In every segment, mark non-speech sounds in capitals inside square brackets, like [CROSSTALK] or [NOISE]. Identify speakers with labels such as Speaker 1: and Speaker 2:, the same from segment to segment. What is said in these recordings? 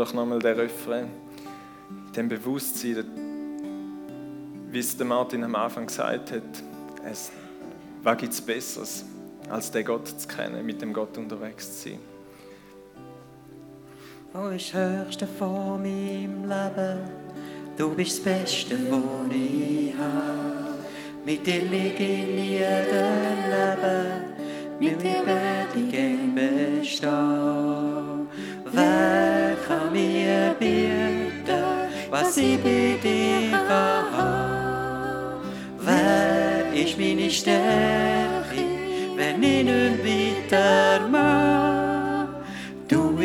Speaker 1: doch nochmal den Refrain. In dem Bewusstsein, wie es Martin am Anfang gesagt hat, es, was gibt es Besseres, als den Gott zu kennen, mit dem Gott unterwegs zu sein.
Speaker 2: Wo ist das Höchste von meinem Leben? Du bist das Beste, was ich habe. Mit dir liege ich in jedem Leben, mit dir werde ich bestehen. Ich dir habe? Wer ist meine Stärke, wenn ich nicht weiter mag? Du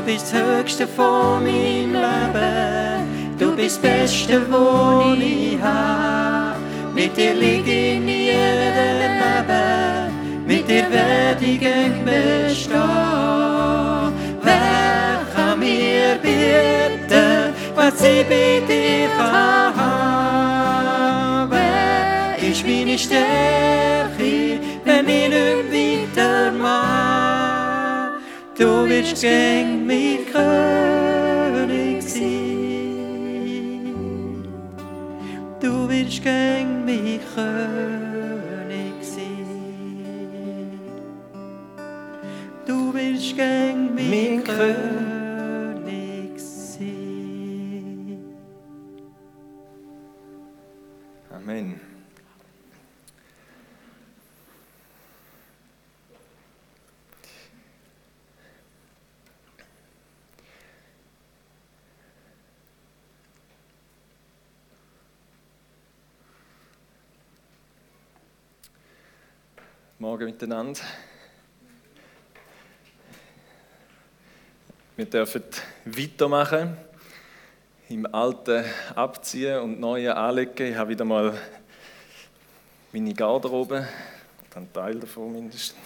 Speaker 2: bist das Höchste von meinem Leben. Du bist das Beste, was ich habe. Mit dir liege ich in jedem Leben. Mit dir werde ich gern bestehen. Wer kann mir bieten, was ich bei dir habe? Wer ist meine Stärke, wenn ich nicht weiter mag? Du willst gern mein König sein. Du willst gern mein König Gern mein,
Speaker 1: Mein
Speaker 2: König sein.
Speaker 1: Amen. Morgen miteinander. Wir dürfen weitermachen, im Alten abziehen und Neue anlegen. Ich habe wieder mal meine Garderobe, einen Teil davon mindestens,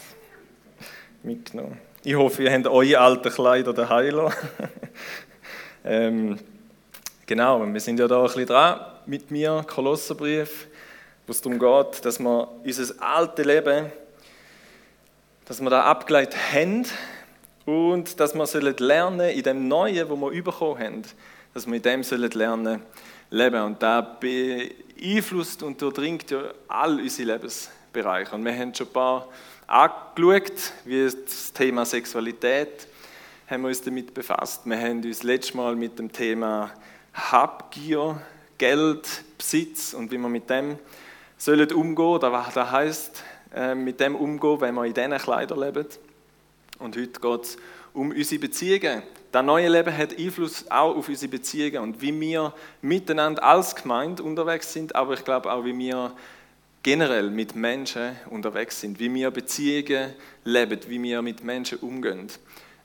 Speaker 1: mitgenommen. Ich hoffe, ihr habt eure alten Kleider daheim [LAUGHS] ähm, genau, wir sind ja da ein bisschen dran mit mir, Kolosserbrief, wo es darum geht, dass wir unser altes Leben, dass wir da abgeleitet haben und dass wir sollen lernen in dem Neuen, wo wir bekommen haben, dass wir in dem sollen lernen leben. Und da beeinflusst und durchdringt ja all unsere Lebensbereiche. Und wir haben schon ein paar angeschaut, wie das Thema Sexualität haben wir uns damit befasst. Wir haben uns letztes Mal mit dem Thema Habgier, Geld, Besitz und wie wir mit dem sollen umgehen. Das heißt, mit dem umgehen, wenn wir in diesen Kleidern leben. Und heute geht es um unsere Beziehungen. Das neue Leben hat Einfluss auch auf unsere Beziehungen und wie wir miteinander als Gemeinde unterwegs sind, aber ich glaube auch, wie wir generell mit Menschen unterwegs sind, wie wir Beziehungen leben, wie wir mit Menschen umgehen.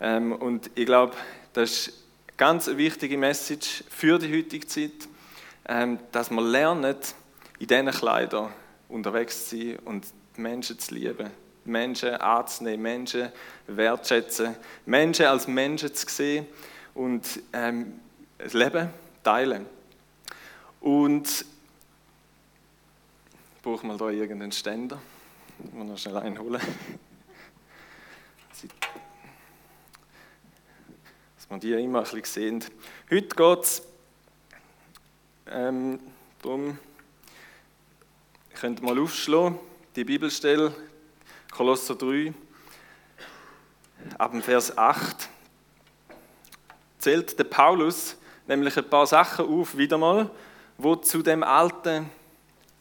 Speaker 1: Ähm, und ich glaube, das ist eine ganz wichtige Message für die heutige Zeit, ähm, dass wir lernen, in diesen Kleidern unterwegs zu sein und Menschen zu lieben. Menschen anzunehmen, Menschen wertschätzen, Menschen als Menschen zu sehen und ähm, das Leben teilen. Und ich brauche mal da irgendeinen Ständer. Ich muss noch schnell einholen. Dass man die immer ein bisschen sehen. Heute geht es ähm, darum, ihr könnt mal aufschlagen, die Bibelstelle, Kolosser 3, ab Vers 8, zählt der Paulus nämlich ein paar Sachen auf, wieder mal, wo zu dem alten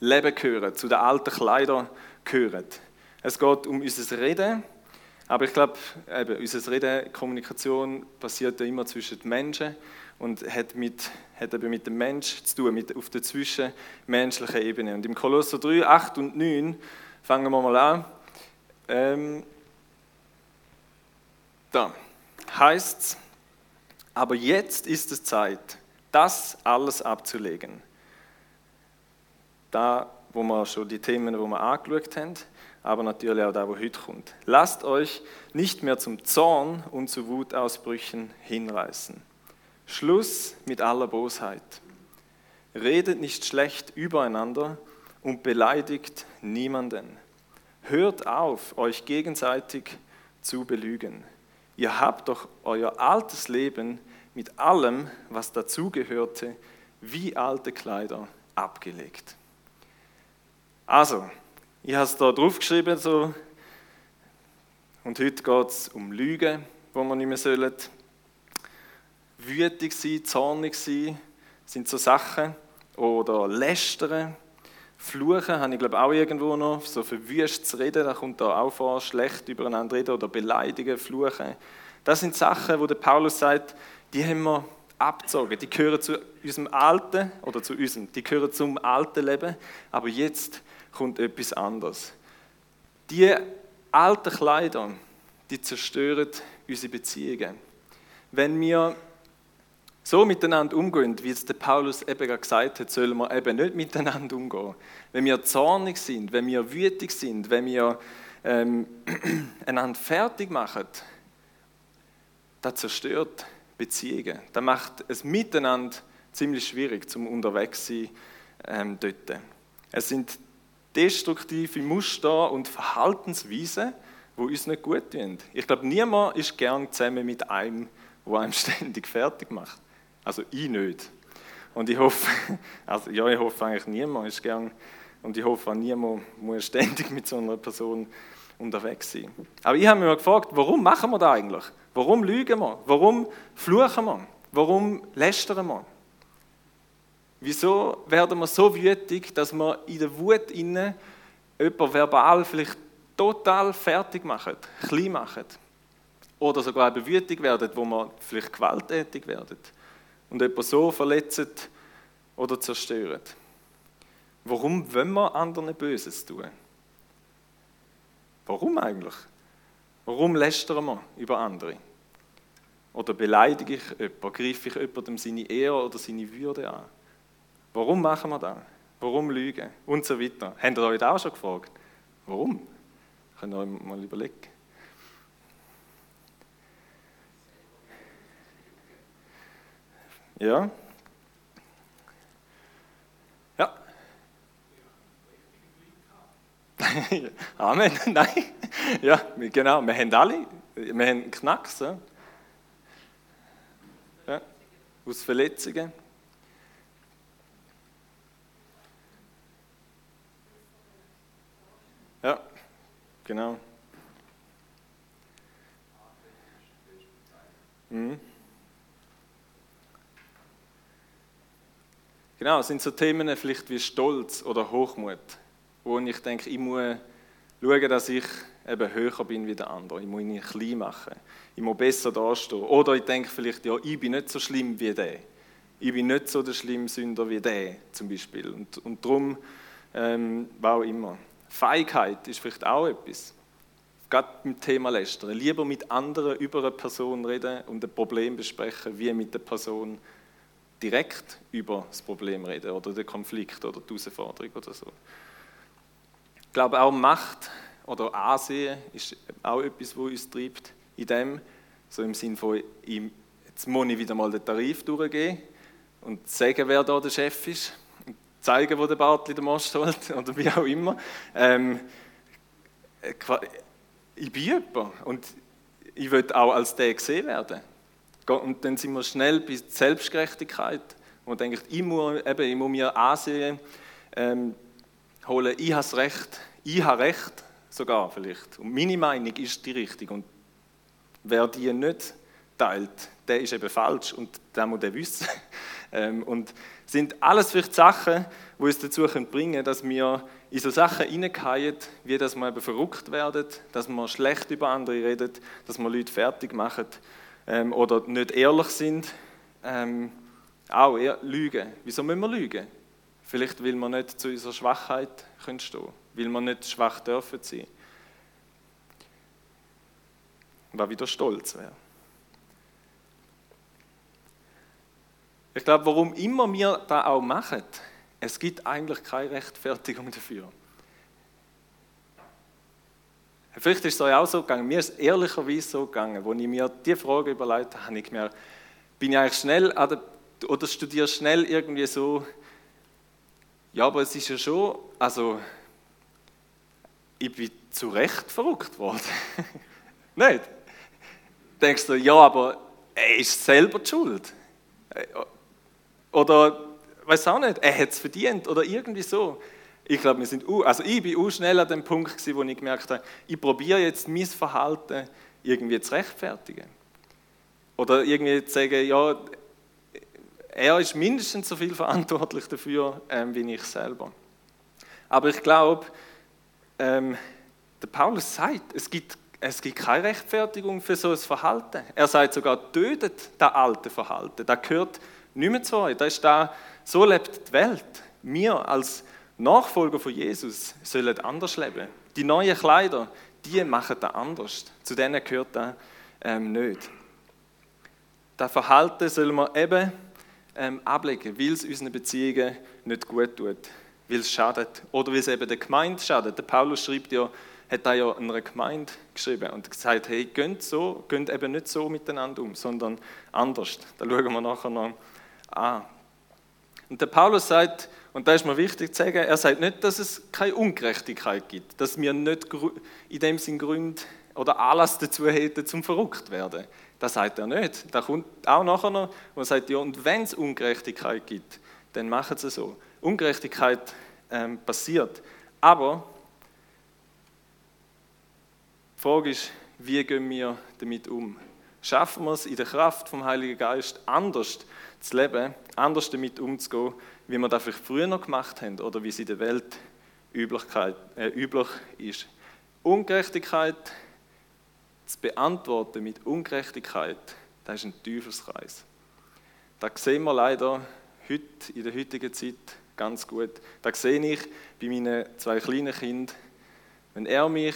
Speaker 1: Leben gehören, zu den alten Kleidern gehören. Es geht um unser Reden, aber ich glaube, eben, unser Reden, Kommunikation passiert ja immer zwischen den Menschen und hat, mit, hat eben mit dem Mensch zu tun, mit, auf der zwischenmenschlichen Ebene. Und im Kolosser 3, 8 und 9 fangen wir mal an. Ähm, da heißt es, aber jetzt ist es Zeit, das alles abzulegen. Da, wo wir schon die Themen, wo wir angeschaut haben, aber natürlich auch da, wo heute kommt. Lasst euch nicht mehr zum Zorn und zu Wutausbrüchen hinreißen. Schluss mit aller Bosheit. Redet nicht schlecht übereinander und beleidigt niemanden. Hört auf, euch gegenseitig zu belügen. Ihr habt doch euer altes Leben mit allem, was dazugehörte, wie alte Kleider abgelegt. Also, ich habe es da draufgeschrieben, so, und heute geht es um Lügen, wo man nicht mehr sollen. Wütig sein, zornig sein, sind so Sachen. Oder lästern, fluchen, habe ich glaube auch irgendwo noch. So verwüscht zu reden, da kommt da auch vor, schlecht übereinander reden oder beleidigen, fluchen. Das sind Sachen, wo der Paulus sagt, die haben wir abgezogen. Die gehören zu unserem alten, oder zu unserem, die gehören zum alten Leben, aber jetzt kommt etwas anderes. Die alten Kleider, die zerstören unsere Beziehungen. Wenn wir so miteinander umgehen, wie es der Paulus eben gesagt hat, sollen wir eben nicht miteinander umgehen. Wenn wir zornig sind, wenn wir wütig sind, wenn wir ähm, [CLEARS THROAT] einander fertig machen, das zerstört Beziehungen. Das macht es miteinander ziemlich schwierig zum unterwegs sein ähm, dort. Es sind destruktive Muster und Verhaltensweisen, die uns nicht gut tun. Ich glaube, niemand ist gern zusammen mit einem, der einem [LAUGHS] ständig fertig macht. Also ich nicht. Und ich hoffe, [LAUGHS] also ja, ich hoffe eigentlich niemand ist gern und ich hoffe niemand muss ständig mit so einer Person unterwegs sein. Aber ich habe mich mal gefragt, warum machen wir das eigentlich? Warum lügen wir? Warum fluchen wir? Warum lästern wir? Wieso werden wir so wütig, dass wir in der Wut innen jemanden verbal vielleicht total fertig machen, klein machen? Oder sogar eben wütig werden, wo wir vielleicht gewalttätig werden und jemanden so verletzen oder zerstören? Warum wollen wir anderen Böses tun? Warum eigentlich? Warum lästern wir über andere? Oder beleidige ich jemanden, greife ich jemandem seine Ehre oder seine Würde an? Warum machen wir das? Warum lügen? Und so weiter. Habt ihr euch auch schon gefragt? Warum? Könnt ihr euch mal überlegen. Ja? Ja. [LAUGHS] Amen. [LAUGHS] Nein. Ja, genau. Wir haben alle, wir haben Knacks. Ja? Aus Verletzungen. Ja, genau. Mhm. Genau, es sind so Themen vielleicht wie Stolz oder Hochmut, wo ich denke, ich muss schauen, dass ich eben höher bin wie der andere. Ich muss ihn klein machen. Ich muss besser dastehen. Oder ich denke vielleicht, ja, ich bin nicht so schlimm wie der. Ich bin nicht so der schlimme Sünder wie der, zum Beispiel. Und, und darum, ähm, auch immer. Feigheit ist vielleicht auch etwas. Gerade beim Thema Lästern. Lieber mit anderen über eine Person reden und ein Problem besprechen, wie mit der Person direkt über das Problem reden oder den Konflikt oder die Herausforderung oder so. Ich glaube auch Macht oder Ansehen ist auch etwas, was uns treibt in dem, so im Sinne von, jetzt muss ich wieder mal den Tarif durchgehen und sagen, wer da der Chef ist zeigen, wo der Bartli den Most holt [LAUGHS] oder wie auch immer. Ähm, ich bin jemand und ich will auch als der gesehen werden. Und dann sind wir schnell bei Selbstgerechtigkeit und denkt, ich muss, eben, ich muss mir ansehen, ähm, holen, ich habe das Recht, ich habe Recht sogar vielleicht. Und meine Meinung ist die richtige. Und wer die nicht teilt, der ist eben falsch und der muss der wissen. [LAUGHS] Ähm, und sind alles vielleicht Sachen, die uns dazu bringen können, dass wir in so Sachen hineingehen, wie dass wir eben verrückt werden, dass wir schlecht über andere reden, dass wir Leute fertig machen ähm, oder nicht ehrlich sind. Ähm, auch eher lügen. Wieso müssen wir lügen? Vielleicht, weil wir nicht zu unserer Schwachheit stehen können, weil wir nicht schwach dürfen sein. Was wieder stolz wäre. Ich glaube, warum immer wir da auch machen, es gibt eigentlich keine Rechtfertigung dafür. Vielleicht ist es euch auch so gegangen, mir ist es ehrlicherweise so gegangen, als ich mir diese Frage überlegt habe, habe ich gemerkt, bin ich eigentlich schnell, oder studiere schnell irgendwie so, ja, aber es ist ja schon, also ich bin zu Recht verrückt worden. [LAUGHS] Nicht? Denkst du, ja, aber er ist selber die schuld. Oder, weiß auch nicht, er hat es verdient oder irgendwie so. Ich glaube, wir sind, also ich bin auch schnell an dem Punkt gewesen, wo ich gemerkt habe, ich probiere jetzt mein Verhalten irgendwie zu rechtfertigen. Oder irgendwie zu sagen, ja, er ist mindestens so viel verantwortlich dafür, ähm, wie ich selber. Aber ich glaube, ähm, der Paulus sagt, es gibt, es gibt keine Rechtfertigung für so ein Verhalten. Er sagt sogar, tötet das alte Verhalten. Das gehört nicht mehr zu euch. Das ist da, so lebt die Welt. Wir als Nachfolger von Jesus sollen anders leben. Die neuen Kleider, die machen das anders. Zu denen gehört das ähm, nicht. Das Verhalten sollen wir eben ähm, ablegen, weil es unseren Beziehungen nicht gut tut, weil es schadet oder weil es eben der Gemeinde schadet. Der Paulus schreibt ja, hat da ja einer Gemeinde geschrieben und gesagt, hey, geht so, geht eben nicht so miteinander um, sondern anders. Da schauen wir nachher noch an. Und der Paulus sagt, und da ist mir wichtig zu sagen, er sagt nicht, dass es keine Ungerechtigkeit gibt, dass wir nicht in dem Sinn Gründe oder Anlass dazu hätten, zum verrückt werden. Das sagt er nicht. Da kommt auch nachher noch, wo er sagt, ja, und wenn es Ungerechtigkeit gibt, dann machen sie so. Ungerechtigkeit ähm, passiert. Aber die Frage ist, wie gehen wir damit um? Schaffen wir es in der Kraft vom Heiligen Geist anders zu leben, anders damit umzugehen, wie wir das vielleicht früher noch gemacht haben oder wie es in der Welt äh, üblich ist? Ungerechtigkeit zu beantworten mit Ungerechtigkeit, das ist ein Teufelskreis. Das sehen wir leider heute, in der heutigen Zeit ganz gut. Das sehe ich bei meinen zwei kleinen Kindern. Wenn er mich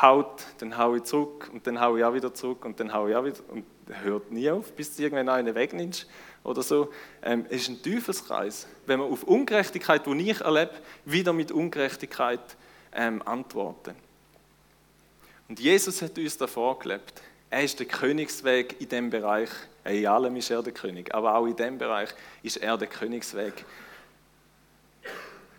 Speaker 1: haut, dann haue ich zurück und dann haue ich auch wieder zurück und dann haue ich auch wieder und hört nie auf, bis du irgendwann einen wegnimmst oder so. Ähm, es ist ein Teufelskreis. Wenn man auf Ungerechtigkeit, die ich erlebe, wieder mit Ungerechtigkeit ähm, antworten. Und Jesus hat uns davor gelebt. Er ist der Königsweg in dem Bereich. In allem ist er der König, aber auch in dem Bereich ist er der Königsweg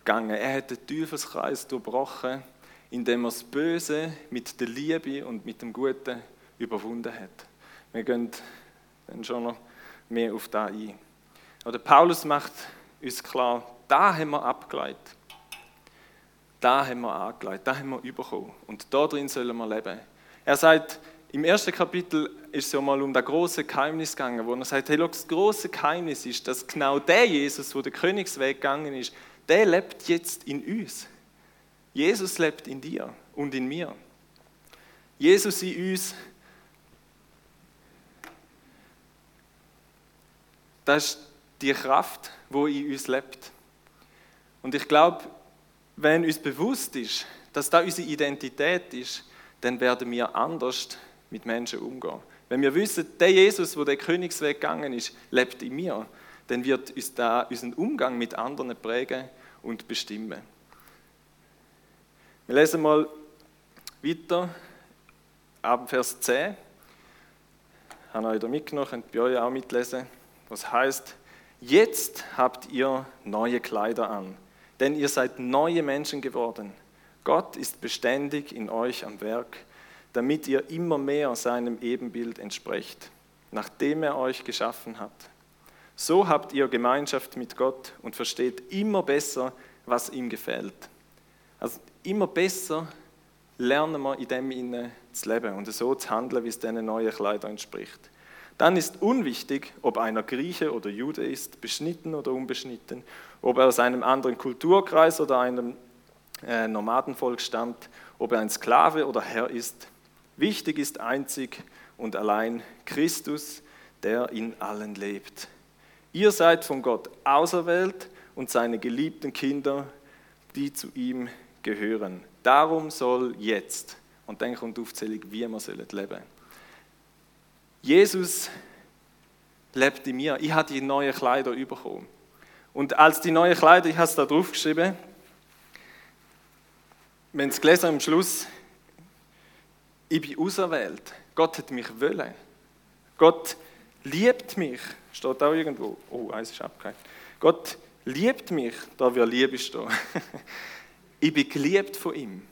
Speaker 1: gegangen. Er hat den Teufelskreis durchbrochen, indem er das Böse mit der Liebe und mit dem Guten überwunden hat. Wir gehen dann schon noch mehr auf da ein. Aber Paulus macht uns klar, da haben wir abgeleitet da haben wir angelegt, da haben wir bekommen. Und da drin sollen wir leben. Er sagt, im ersten Kapitel ist es ja mal um das große Geheimnis gegangen, wo er sagt, hey, das große Geheimnis ist, dass genau der Jesus, der Königsweg gegangen ist, der lebt jetzt in uns. Jesus lebt in dir und in mir. Jesus in uns, das ist die Kraft, wo in uns lebt. Und ich glaube, wenn uns bewusst ist, dass da unsere Identität ist, dann werden wir anders mit Menschen umgehen. Wenn wir wissen, der Jesus, wo der Königsweg gegangen ist, lebt in mir, dann wird uns da unseren Umgang mit anderen prägen und bestimmen. Wir lesen mal weiter, ab Vers 10. Ich habe euch da mitgenommen, könnt bei euch auch mitlesen. Was heißt, jetzt habt ihr neue Kleider an denn ihr seid neue Menschen geworden. Gott ist beständig in euch am Werk, damit ihr immer mehr seinem Ebenbild entsprecht, nachdem er euch geschaffen hat. So habt ihr Gemeinschaft mit Gott und versteht immer besser, was ihm gefällt. Also immer besser lernen wir in dem Inne zu leben und so zu handeln, wie es diesen neuen Kleidern entspricht. Dann ist unwichtig, ob einer Grieche oder Jude ist, beschnitten oder unbeschnitten, ob er aus einem anderen Kulturkreis oder einem äh, Nomadenvolk stammt, ob er ein Sklave oder Herr ist. Wichtig ist einzig und allein Christus, der in allen lebt. Ihr seid von Gott auserwählt und seine geliebten Kinder, die zu ihm gehören. Darum soll jetzt, und dann kommt die Aufzählung, wie wir leben sollen. Jesus lebt in mir. Ich habe die neuen Kleider bekommen. Und als die neuen Kleider, ich habe es da drauf geschrieben, wenn es gelesen am Schluss, ich bin auserwählt. Gott hat mich wollen. Gott liebt mich. Steht auch irgendwo. Oh, eins ist abgehakt. Gott liebt mich, da wir Liebe stehen. [LAUGHS] ich bin geliebt von ihm.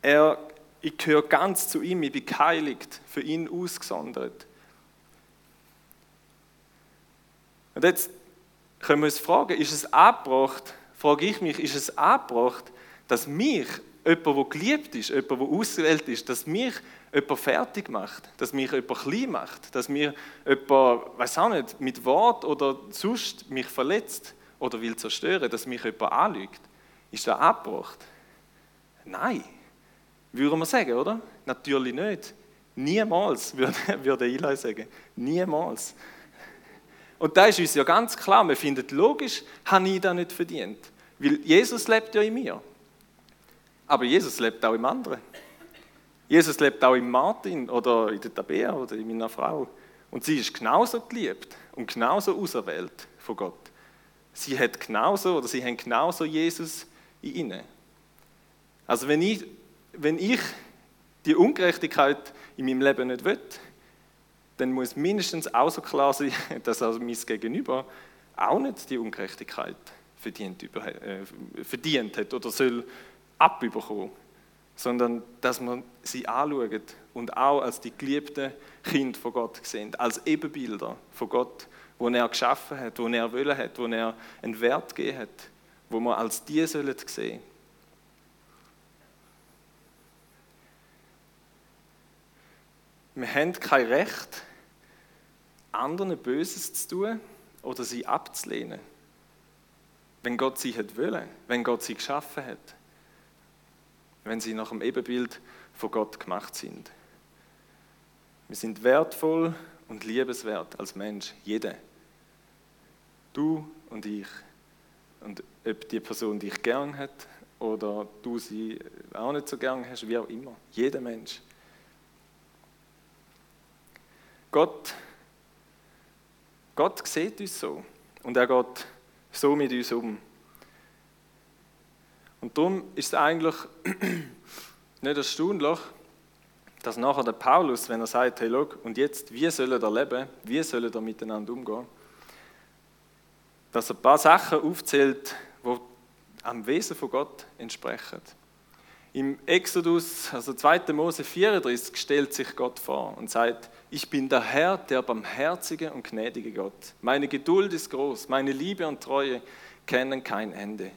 Speaker 1: Er, ich gehöre ganz zu ihm, ich bin geheiligt, für ihn ausgesondert. Und jetzt können wir uns fragen, ist es abgebracht, frage ich mich, ist es abgebracht, dass mich, jemand, der geliebt ist, jemand, der ausgewählt ist, dass mich jemand fertig macht, dass mich jemand klein macht, dass mir jemand, weiß auch nicht, mit Wort oder sonst mich verletzt oder will zerstören, dass mich jemand anlügt. Ist das abgebracht? Nein. Würde man sagen, oder? Natürlich nicht. Niemals, [LAUGHS] würde, würde Eli sagen. Niemals. Und da ist uns ja ganz klar, wir finden logisch, habe ich das nicht verdient. Weil Jesus lebt ja in mir. Aber Jesus lebt auch im anderen. Jesus lebt auch in Martin oder in der Tabea oder in meiner Frau. Und sie ist genauso geliebt und genauso auserwählt von Gott. Sie hat genauso oder sie haben genauso Jesus in ihnen. Also wenn ich, wenn ich die Ungerechtigkeit in meinem Leben nicht will, dann muss mindestens auch so klar sein, [LAUGHS] dass also mein Gegenüber auch nicht die Ungerechtigkeit verdient, äh, verdient hat oder soll abbekommen, sondern dass man sie anschaut und auch als die geliebten Kinder von Gott sehen, als Ebenbilder von Gott, wo er geschaffen hat, wo er wollen hat, wo er einen Wert gegeben hat, wo man als die sollen sehen. Wir haben kein Recht, anderen Böses zu tun oder sie abzulehnen, wenn Gott sie hat wollen, wenn Gott sie geschaffen hat, wenn sie nach dem Ebenbild von Gott gemacht sind. Wir sind wertvoll und liebenswert als Mensch, jeder. Du und ich. Und ob die Person dich gern hat oder du sie auch nicht so gern hast, wie auch immer. Jeder Mensch. Gott, Gott sieht uns so und er geht so mit uns um. Und darum ist es eigentlich [CLEARS THROAT] nicht erstaunlich, dass nachher der Paulus, wenn er sagt, hey, look, und jetzt, wie sollen wir leben, wie sollen wir miteinander umgehen, dass er ein paar Sachen aufzählt, die am Wesen von Gott entsprechen. Im Exodus, also 2. Mose 34, stellt sich Gott vor und sagt, ich bin der Herr, der barmherzige und gnädige Gott. Meine Geduld ist groß, meine Liebe und Treue kennen kein Ende.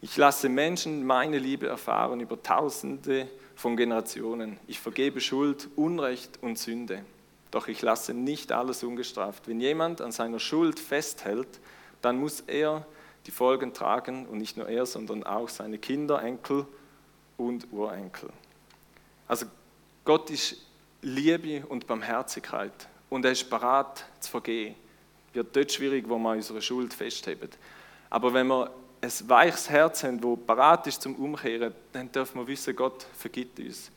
Speaker 1: Ich lasse Menschen meine Liebe erfahren über Tausende von Generationen. Ich vergebe Schuld, Unrecht und Sünde. Doch ich lasse nicht alles ungestraft. Wenn jemand an seiner Schuld festhält, dann muss er die Folgen tragen und nicht nur er, sondern auch seine Kinder, Enkel und Urenkel. Also Gott ist Liebe und Barmherzigkeit und er ist bereit zu vergehen. Wird dort schwierig, wo wir unsere Schuld festheben. Aber wenn wir ein weiches Herz haben, das bereit ist zum Umkehren, dann dürfen wir wissen, Gott vergibt uns.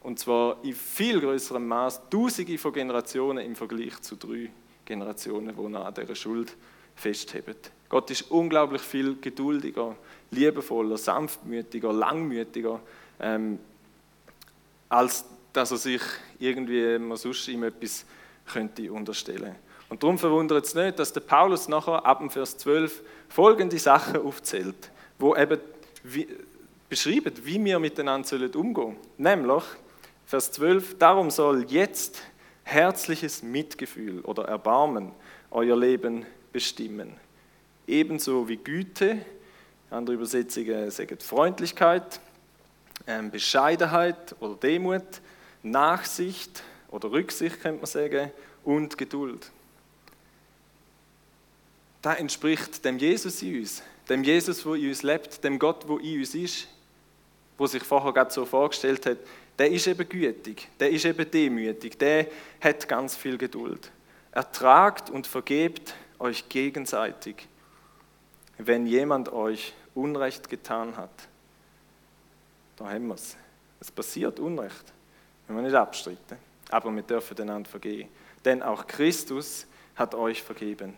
Speaker 1: Und zwar in viel größerem Maß, tausende von Generationen im Vergleich zu drei Generationen, die noch an dieser Schuld festheben. Gott ist unglaublich viel geduldiger, liebevoller, sanftmütiger, langmütiger, ähm, als dass er sich irgendwie sonst ihm etwas könnte unterstellen Und darum verwundert es nicht, dass der Paulus nachher ab dem Vers 12 folgende Sachen aufzählt, wo eben beschreiben, wie wir miteinander umgehen sollen. Nämlich, Vers 12, darum soll jetzt herzliches Mitgefühl oder Erbarmen euer Leben bestimmen. Ebenso wie Güte, andere Übersetzungen sagen Freundlichkeit, ähm, Bescheidenheit oder Demut, Nachsicht oder Rücksicht, könnte man sagen, und Geduld. Das entspricht dem Jesus in uns, dem Jesus, der in uns lebt, dem Gott, der in uns ist, wo sich vorher gerade so vorgestellt hat, der ist eben gütig, der ist eben demütig, der hat ganz viel Geduld. Ertragt und vergebt euch gegenseitig, wenn jemand euch Unrecht getan hat. Da haben wir es. Es passiert Unrecht, wenn wir nicht abstreiten. Aber wir dürfen einander vergehen. Denn auch Christus hat euch vergeben.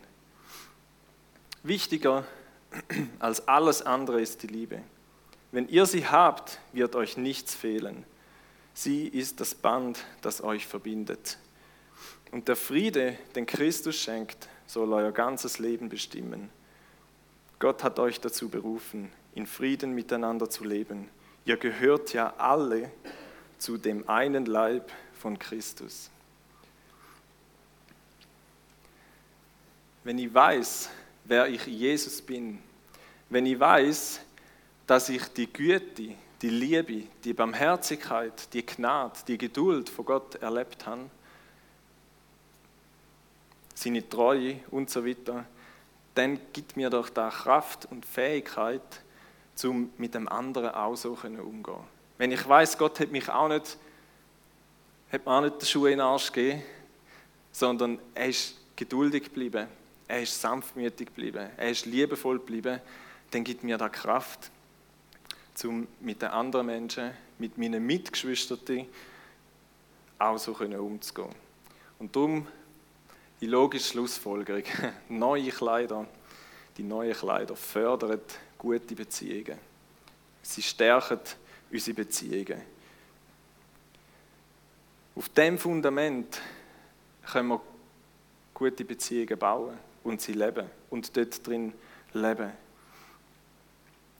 Speaker 1: Wichtiger [CLEARS THROAT] als alles andere ist die Liebe. Wenn ihr sie habt, wird euch nichts fehlen. Sie ist das Band, das euch verbindet. Und der Friede, den Christus schenkt, soll euer ganzes Leben bestimmen. Gott hat euch dazu berufen, in Frieden miteinander zu leben. Ihr gehört ja alle zu dem einen Leib von Christus. Wenn ich weiß, wer ich Jesus bin, wenn ich weiß, dass ich die Güte, die Liebe, die Barmherzigkeit, die Gnade, die Geduld von Gott erlebt habe, seine Treue und so weiter, dann gibt mir doch da Kraft und Fähigkeit, um mit dem anderen auch so umzugehen. Wenn ich weiß, Gott hat mich auch nicht, hat mir auch nicht die Schuhe in den Arsch gegeben, sondern er ist geduldig geblieben, er ist sanftmütig geblieben, er ist liebevoll geblieben, dann gibt mir da Kraft, um mit den anderen Menschen, mit meinen Mitgeschwistern auch so umzugehen. Und darum die logische Schlussfolgerung, [LAUGHS] neue Kleider, die neuen Kleider fördern gute Beziehungen. Sie stärken unsere Beziehungen. Auf dem Fundament können wir gute Beziehungen bauen und sie leben und dort drin leben.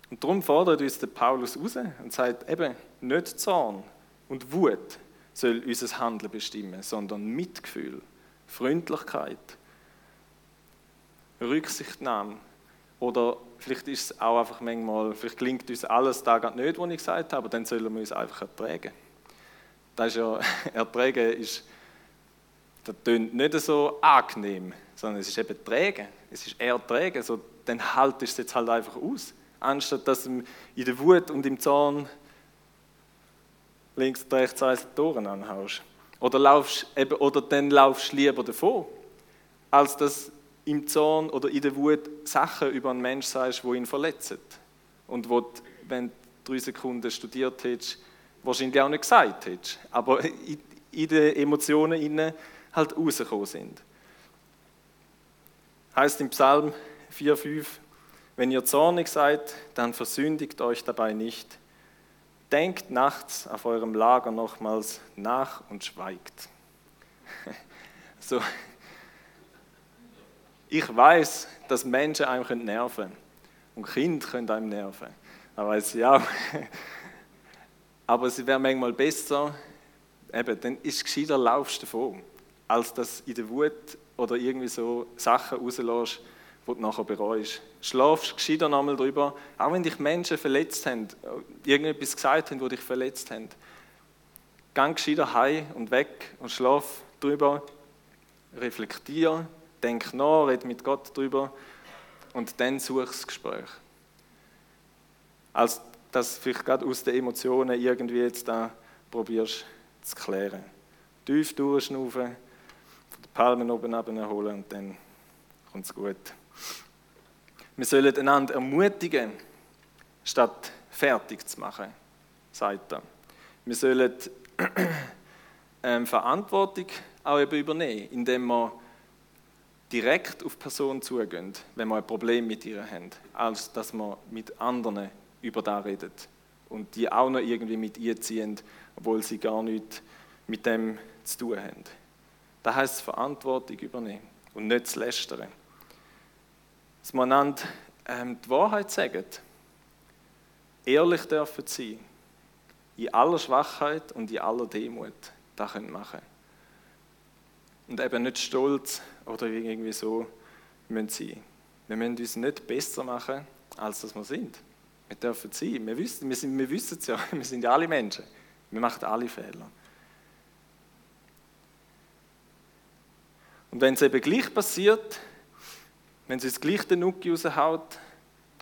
Speaker 1: Und darum fordert uns der Paulus raus und sagt eben, nicht Zorn und Wut soll unser Handeln bestimmen, sondern Mitgefühl, Freundlichkeit, Rücksichtnahme. Oder vielleicht ist es auch einfach manchmal, vielleicht klingt uns alles da gerade nicht, was ich gesagt habe, aber dann sollen wir uns einfach ertragen. Das ist ja, [LAUGHS] ertragen ist, das tönt nicht so angenehm, sondern es ist eben träge. Es ist ertragen, so, dann haltest du es jetzt halt einfach aus anstatt dass du in der Wut und im Zorn links und rechts eins Toren anhaust. Oder, laufst, eben, oder dann laufst du lieber davon, als dass im Zorn oder in der Wut Sachen über einen Menschen sagst, wo ihn verletzt. Und wo, du, wenn du drei Sekunden studiert hättest, wahrscheinlich auch nicht gesagt hättest. Aber in, in den Emotionen innen halt rausgekommen sind. Heißt im Psalm 4,5, wenn ihr zornig seid, dann versündigt euch dabei nicht. Denkt nachts auf eurem Lager nochmals nach und schweigt. [LAUGHS] So. Ich weiß, dass Menschen einem nerven können. Und Kinder können einem nerven. Das weiß ich auch. Aber es wäre manchmal besser, eben, dann ist es gescheiter, laufst davon, als dass in der Wut oder irgendwie so Sachen rauslässt, wo du nachher bereust. Schlafst gescheiter nochmal drüber, auch wenn dich Menschen verletzt haben, irgendetwas gesagt haben, wo dich verletzt haben. Gang gescheiter heim und weg und schlaf drüber, reflektier, denk nach, red mit Gott drüber und dann such das Gespräch. Als dass du vielleicht gerade aus den Emotionen irgendwie jetzt da probierst zu klären. Tief durchschnaufen, die Palmen oben holen und dann kommt es gut. Wir sollen einander ermutigen, statt fertig zu machen, sagt er. Wir sollen [CLEARS THROAT] ähm, Verantwortung auch übernehmen, indem wir direkt auf die Person zugehen, wenn wir ein Problem mit ihr haben, als dass wir mit anderen über das reden und die auch noch irgendwie mit ihr ziehen, obwohl sie gar nichts mit dem zu tun haben. Das heißt Verantwortung übernehmen und nicht zu lästern dass wir einander ähm, die Wahrheit sagen, ehrlich dürfen sein, in aller Schwachheit und in aller Demut das können machen Und eben nicht stolz oder irgendwie so müssen sein. Wir müssen uns nicht besser machen, als dass wir sind. Wir dürfen sein. Wir wissen, wir, sind, wir wissen es ja, [LAUGHS] wir sind ja alle Menschen. Wir machen alle Fehler. Und wenn es eben gleich passiert, wenn es uns gleich den Nuki raushaut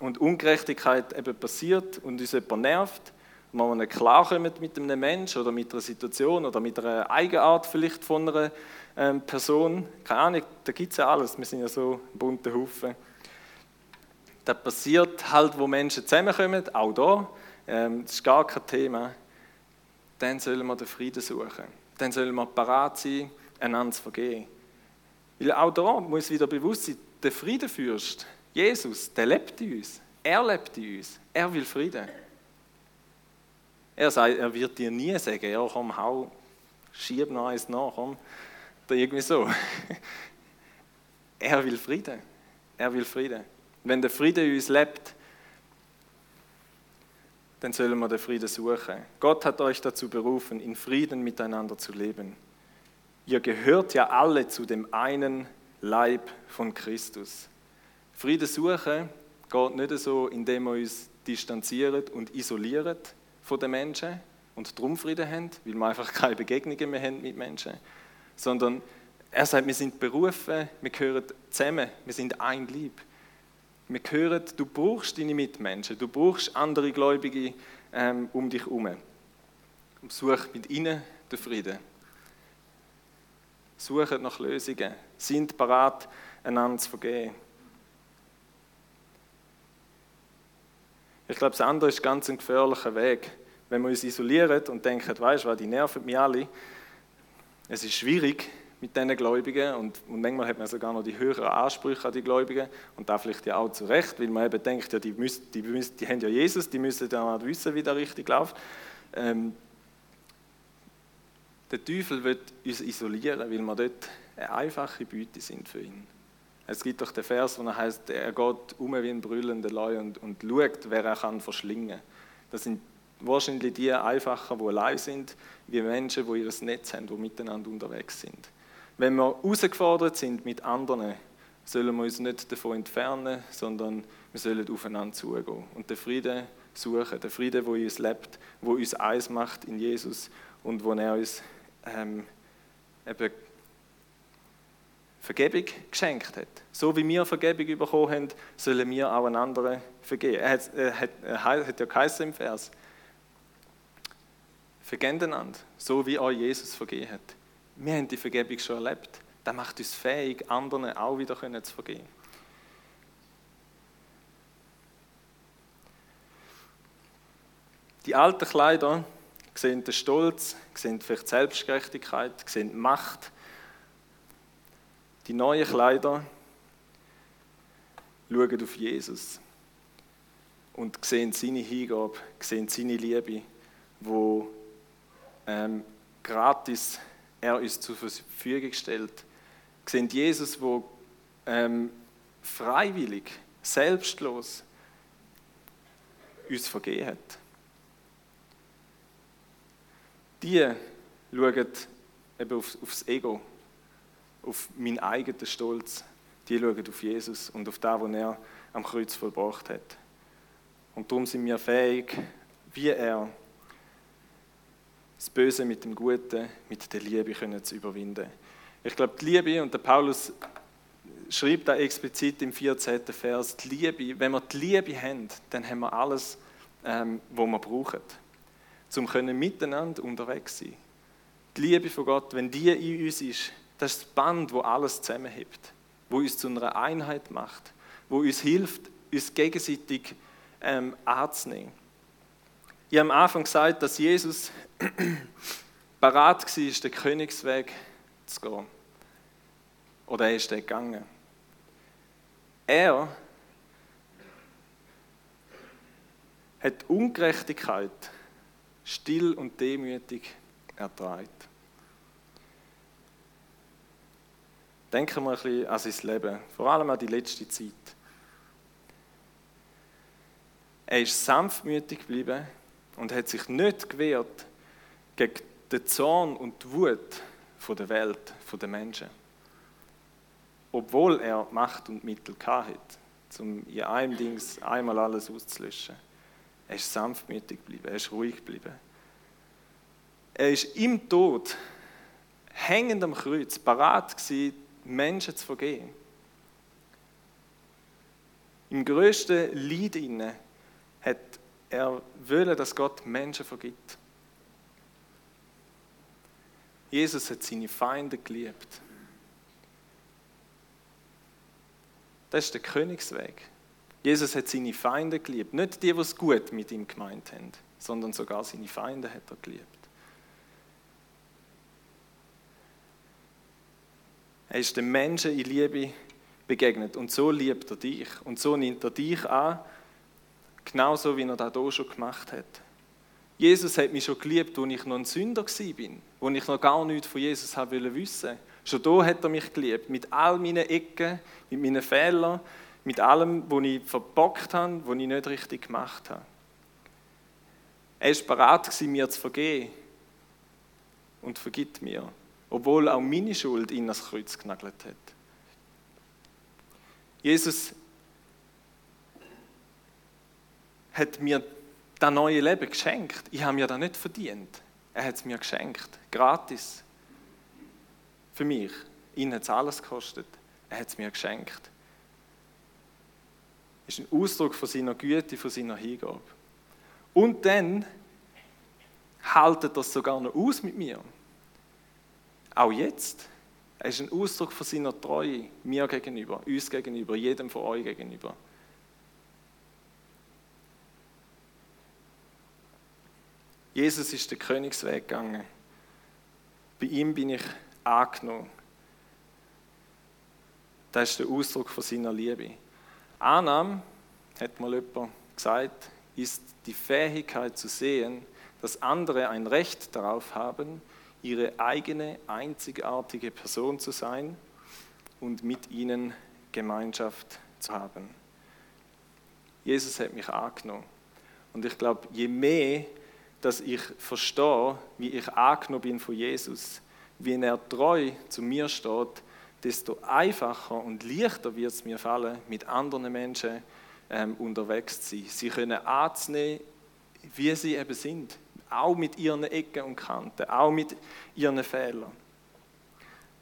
Speaker 1: und Ungerechtigkeit eben passiert und uns jemand nervt, und wir nicht klarkommen mit einem Menschen oder mit einer Situation oder mit einer Eigenart vielleicht von einer ähm, Person, keine Ahnung, da gibt es ja alles, wir sind ja so ein bunter Haufen. Das passiert halt, wo Menschen zusammenkommen, auch da, ähm, das ist gar kein Thema. Dann sollen wir den Frieden suchen. Dann sollen wir parat sein, einander zu vergeben. Weil auch da muss wieder bewusst sein, der Friedenfürst, Jesus, der lebt in uns. Er lebt in uns. Er will Frieden. Er sagt, er wird dir nie sagen, ja komm, hau, schieb noch eins nach, komm. Oder irgendwie so. Er will Frieden. Er will Frieden. Wenn der Friede in uns lebt, dann sollen wir den Frieden suchen. Gott hat euch dazu berufen, in Frieden miteinander zu leben. Ihr gehört ja alle zu dem einen Leib von Christus. Frieden suchen geht nicht so, indem wir uns distanzieren und isolieren von den Menschen und drum Frieden haben, weil wir einfach keine Begegnungen mehr haben mit Menschen, sondern er sagt, wir sind berufen, wir gehören zusammen, wir sind ein Lieb. Wir hören, du brauchst deine Mitmenschen, du brauchst andere Gläubige ähm, um dich herum. Such mit ihnen den Frieden. Suche nach Lösungen. Sind bereit, einander zu vergeben. Ich glaube, das andere ist ganz ein gefährlicher Weg. Wenn wir uns isolieren und denken, weißt du, die nerven mich alle. Es ist schwierig, mit diesen Gläubigen und, und manchmal hat man sogar noch die höheren Ansprüche an die Gläubigen und da vielleicht ja auch zu Recht, weil man eben denkt, ja, die, müssen, die, müssen, die haben ja Jesus, die müssen ja wissen, wie der richtig läuft. Ähm, der Teufel wird uns isolieren, weil wir dort eine einfache Beute sind für ihn. Es gibt doch den Vers, wo er heißt, er geht um wie ein brüllender Leu und, und schaut, wer er kann verschlingen. Das sind wahrscheinlich die Einfachen, die allein sind, wie Menschen, die ihr Netz haben, die miteinander unterwegs sind. Wenn wir herausgefordert sind mit anderen, sollen wir uns nicht davon entfernen, sondern wir sollen aufeinander zugehen und den Frieden suchen, den Frieden, wo uns lebt, wo uns eins macht in Jesus und wo er uns ähm, eben Vergebung geschenkt hat. So wie wir Vergebung bekommen haben, sollen wir auch einander vergeben. Er hat, er hat, er hat ja geheißen im Vers. Vergebt einander, so wie auch Jesus vergeben hat wir haben die Vergebung schon erlebt. Das macht uns fähig, anderen auch wieder zu vergeben. Die alten Kleider sehen den Stolz, sehen vielleicht Selbstgerechtigkeit, sehen Macht. Die neuen Kleider schauen auf Jesus und sehen seine Hingabe, sehen seine Liebe, wo ähm, gratis er uns zur Verfügung stellt. Wir sehen Jesus, wo ähm, freiwillig, selbstlos uns vergeben hat. Die schauen eben auf, aufs Ego, auf meinen eigenen Stolz. Die schauen auf Jesus und auf das, was er am Kreuz vollbracht hat. Und darum sind wir fähig, wie er das Böse mit dem Guten, mit der Liebe können zu überwinden. Ich glaube, die Liebe, und der Paulus schreibt da explizit im 14. Vers, die Liebe, wenn wir die Liebe haben, dann haben wir alles, ähm, was wir brauchen, um können miteinander unterwegs sein. Die Liebe von Gott, wenn die in uns ist, das ist das Band, wo alles zusammenhebt, wo uns zu einer Einheit macht, wo uns hilft, uns gegenseitig ähm, anzunehmen. Ich habe am Anfang gesagt, dass Jesus [CLEARS THROAT] bereit war, den Königsweg zu gehen. Oder er ist den gegangen. Er hat Ungerechtigkeit still und demütig ertragen. Denken wir ein bisschen an sein Leben, vor allem an die letzte Zeit. Er ist sanftmütig geblieben und hat sich nicht gewehrt gegen den Zorn und die Wut der Welt, den Menschen. Obwohl er Macht und Mittel hatte, um in einem Dings einmal alles auszulöschen. Er ist sanftmütig geblieben, er ist ruhig geblieben. Er ist im Tod, hängend am Kreuz, parat gewesen, Menschen zu vergeben. Im größten Leid inne hat er will, dass Gott Menschen vergibt. Jesus hat seine Feinde geliebt. Das ist der Königsweg. Jesus hat seine Feinde geliebt. Nicht die, die es gut mit ihm gemeint haben, sondern sogar seine Feinde hat er geliebt. Er ist den Menschen in Liebe begegnet und so liebt er dich und so nimmt er dich an Genauso wie er das hier schon gemacht hat. Jesus hat mich schon geliebt, als ich noch ein Sünder war, als ich noch gar nichts von Jesus wissen wollte. Schon da hat er mich geliebt, mit all meinen Ecken, mit meinen Fehlern, mit allem, was ich verbockt habe, was ich nicht richtig gemacht habe. Er ist bereit, mir zu vergeben und vergibt mir, obwohl auch meine Schuld ihn ans Kreuz genagelt hat. Jesus hat mir das neue Leben geschenkt. Ich habe mir das nicht verdient. Er hat es mir geschenkt, gratis. Für mich. Ihn hat es alles gekostet. Er hat es mir geschenkt. Das ist ein Ausdruck von seiner Güte, von seiner Hingabe. Und dann haltet das sogar noch aus mit mir. Auch jetzt. Er ist ein Ausdruck von seiner Treue mir gegenüber, uns gegenüber, jedem von euch gegenüber. Jesus ist den Königsweg gegangen. Bei ihm bin ich angenommen. Das ist der Ausdruck von seiner Liebe. Annahme, hat mal jemand gesagt, ist die Fähigkeit zu sehen, dass andere ein Recht darauf haben, ihre eigene einzigartige Person zu sein und mit ihnen Gemeinschaft zu haben. Jesus hat mich angenommen. Und ich glaube, je mehr, dass ich verstehe, wie ich angenommen bin von Jesus, wie er treu zu mir steht, desto einfacher und leichter wird es mir fallen, mit anderen Menschen ähm, unterwegs zu sein. Sie können anzunehmen, wie sie eben sind, auch mit ihren Ecken und Kanten, auch mit ihren Fehlern.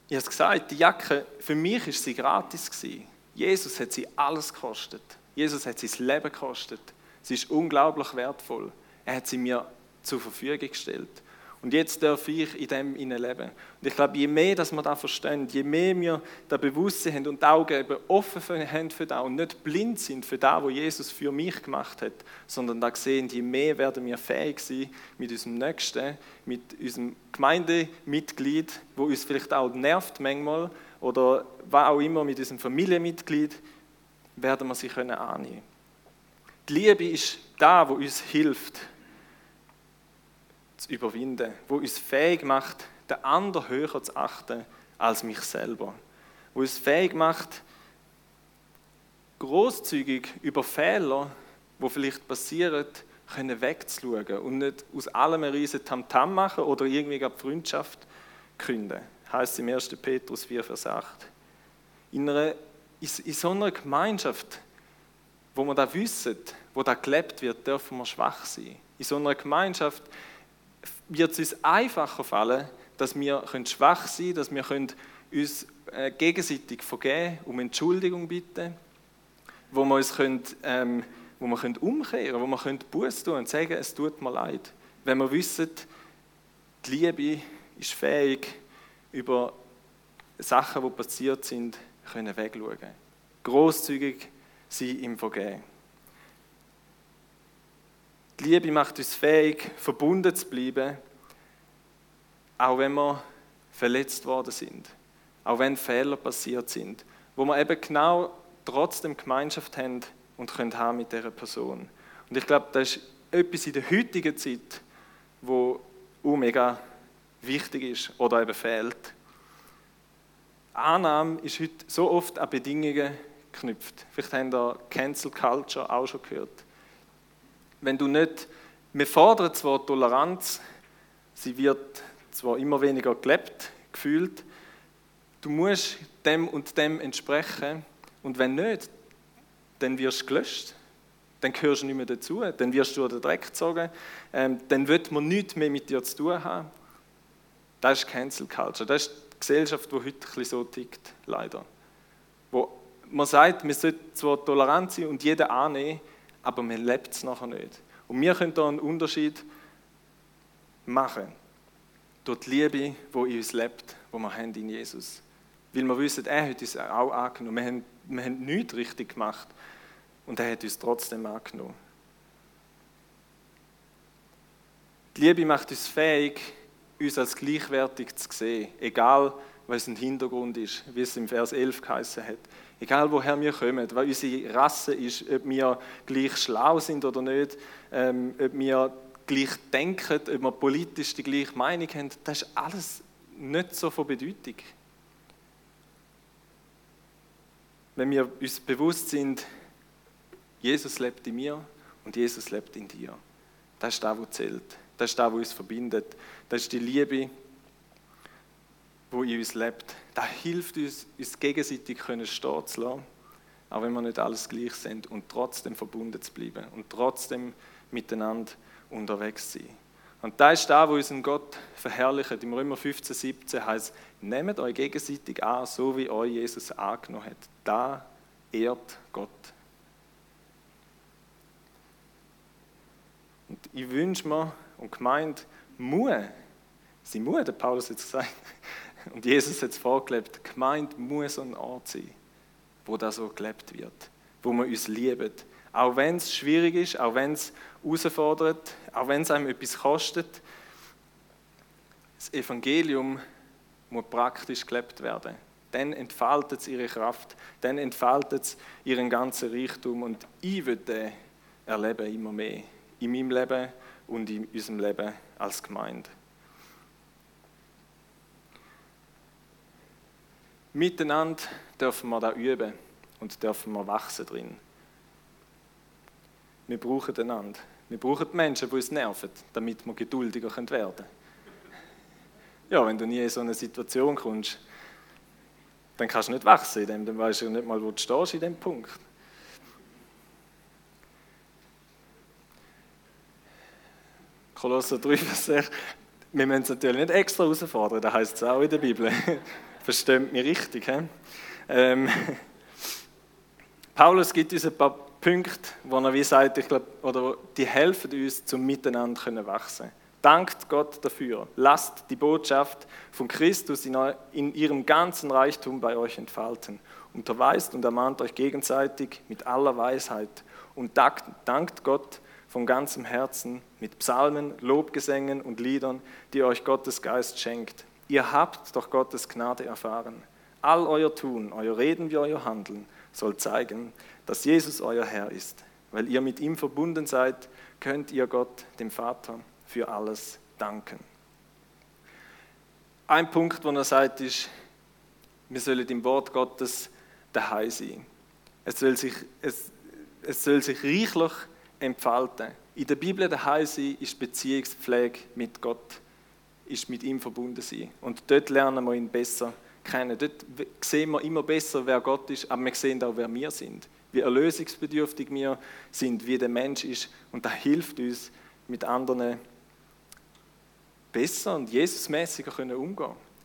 Speaker 1: Ich habe es gesagt, die Jacke, für mich ist sie gratis gewesen. Jesus hat sie alles gekostet. Jesus hat sie das Leben gekostet. Sie ist unglaublich wertvoll. Er hat sie mir zur Verfügung gestellt. Und jetzt darf ich in dem leben. Und ich glaube, je mehr dass wir das verstehen, je mehr wir da Bewusstsein haben und die Augen eben offen haben für das und nicht blind sind für das, was Jesus für mich gemacht hat, sondern da sehen, je mehr werden wir fähig sein, mit unserem Nächsten, mit unserem Gemeindemitglied, wo uns vielleicht auch nervt manchmal, oder was auch immer, mit unserem Familienmitglied, werden wir sie können annehmen. Die Liebe ist da, wo uns hilft, zu überwinden, wo uns fähig macht, den anderen höher zu achten als mich selber, wo uns fähig macht, großzügig über Fehler, wo vielleicht passieren, können wegzuschauen und nicht aus allem ein riesen Tamtam machen oder irgendwie die Freundschaft künden. Heißt im 1. Petrus 4, Vers 8. In, einer, in so einer Gemeinschaft, wo man da wissen, wo da gelebt wird, dürfen wir schwach sein. In so einer Gemeinschaft wird es uns einfacher fallen, dass wir schwach sein können, dass wir uns äh, gegenseitig vergeben, um Entschuldigung bitten, wo wir uns können, ähm, wo wir können umkehren wo wir können Buß tun und sagen, es tut mir leid. Wenn wir wissen, die Liebe ist fähig, über Sachen, die passiert sind, können wegschauen. Großzügig sein im Vergehen. Die Liebe macht uns fähig, verbunden zu bleiben, auch wenn wir verletzt worden sind, auch wenn Fehler passiert sind, wo wir eben genau trotzdem Gemeinschaft haben und können haben mit dieser Person. Und ich glaube, das ist etwas in der heutigen Zeit, wo auch mega wichtig ist oder eben fehlt. Annahme ist heute so oft an Bedingungen geknüpft. Vielleicht haben ihr Cancel Culture auch schon gehört wenn du nicht, wir fordern zwar Toleranz, sie wird zwar immer weniger gelebt, gefühlt, du musst dem und dem entsprechen. Und wenn nicht, dann wirst du gelöscht, dann gehörst du nicht mehr dazu, dann wirst du den Dreck gezogen, ähm, dann wird man nichts mehr mit dir zu tun haben. Das ist Cancel Culture, das ist die Gesellschaft, die heute ein bisschen so tickt, leider. Wo man sagt, wir sollten zwar tolerant sein und jeder annehmen, aber man lebt es nachher nicht. Und wir können da einen Unterschied machen. Durch die Liebe, die in uns lebt, die wir haben in Jesus. Weil wir wissen, er hat uns auch angenommen. Wir haben, wir haben nichts richtig gemacht. Und er hat uns trotzdem angenommen. Die Liebe macht uns fähig, uns als gleichwertig zu sehen, egal was ein Hintergrund ist, wie es im Vers 11 geheißen hat. Egal woher wir kommen, was unsere Rasse ist, ob wir gleich schlau sind oder nicht, ähm, ob wir gleich denken, ob wir politisch die gleiche Meinung haben, das ist alles nicht so von Bedeutung. Wenn wir uns bewusst sind, Jesus lebt in mir und Jesus lebt in dir. Das ist das, was zählt. Das ist das, was uns verbindet. Das ist die Liebe, die in uns lebt. Das hilft uns, uns gegenseitig können stehen zu lassen, auch wenn wir nicht alles gleich sind und trotzdem verbunden zu bleiben und trotzdem miteinander unterwegs zu sein. Und da ist da, wo unseren Gott verherrlicht. Im Römer 15, 17 heißt, nehmt euch gegenseitig an, so wie euch Jesus angenommen hat. Da ehrt Gott. Und ich wünsche mir und gemeint, muss, sie muss, der Paulus hat es gesagt, und Jesus hat es vorgelebt, gemeint muss ein Ort sein, wo das so gelebt wird, wo wir uns lieben. Auch wenn es schwierig ist, auch wenn es herausfordert, auch wenn es einem etwas kostet, das Evangelium muss praktisch gelebt werden. Dann entfaltet es ihre Kraft, dann entfaltet es ihren ganzen Reichtum und ich den erleben immer mehr. In meinem Leben und in unserem Leben als Gemeinde. Miteinander dürfen wir da üben und dürfen wir wachsen drin. Wir brauchen einander. Wir brauchen Menschen, die uns nerven, damit wir geduldiger werden können. Ja, wenn du nie in so eine Situation kommst, dann kannst du nicht wachsen, dann weißt du nicht mal, wo du stehst in dem Punkt. Kolosser 3, Vers 6. Wir müssen es natürlich nicht extra herausfordern, da heißt es auch in der Bibel. Versteht mich richtig. He? Ähm, [LAUGHS] Paulus gibt uns ein paar Punkte, wo er wie sagt, ich glaube, oder die helfen uns, zum Miteinander können wachsen. Dankt Gott dafür. Lasst die Botschaft von Christus in, ihrem ganzen Reichtum bei euch entfalten. Unterweist und ermahnt euch gegenseitig mit aller Weisheit und dankt Gott von ganzem Herzen mit Psalmen, Lobgesängen und Liedern, die euch Gottes Geist schenkt. Ihr habt doch Gottes Gnade erfahren. All euer Tun, euer Reden wie euer Handeln soll zeigen, dass Jesus euer Herr ist. Weil ihr mit ihm verbunden seid, könnt ihr Gott, dem Vater, für alles danken. Ein Punkt, wo er sagt, ist, wir sollen im Wort Gottes daheim sein. Es soll sich, es, es soll sich reichlich entfalten. In der Bibel daheim sein ist Beziehungspflege mit Gott, ist mit ihm verbunden sein. Und dort lernen wir ihn besser kennen. Dort sehen wir immer besser, wer Gott ist, aber wir sehen auch, wer wir sind. Wie erlösungsbedürftig wir sind, wie der Mensch ist. Und das hilft uns, mit anderen besser und Jesusmäßiger können.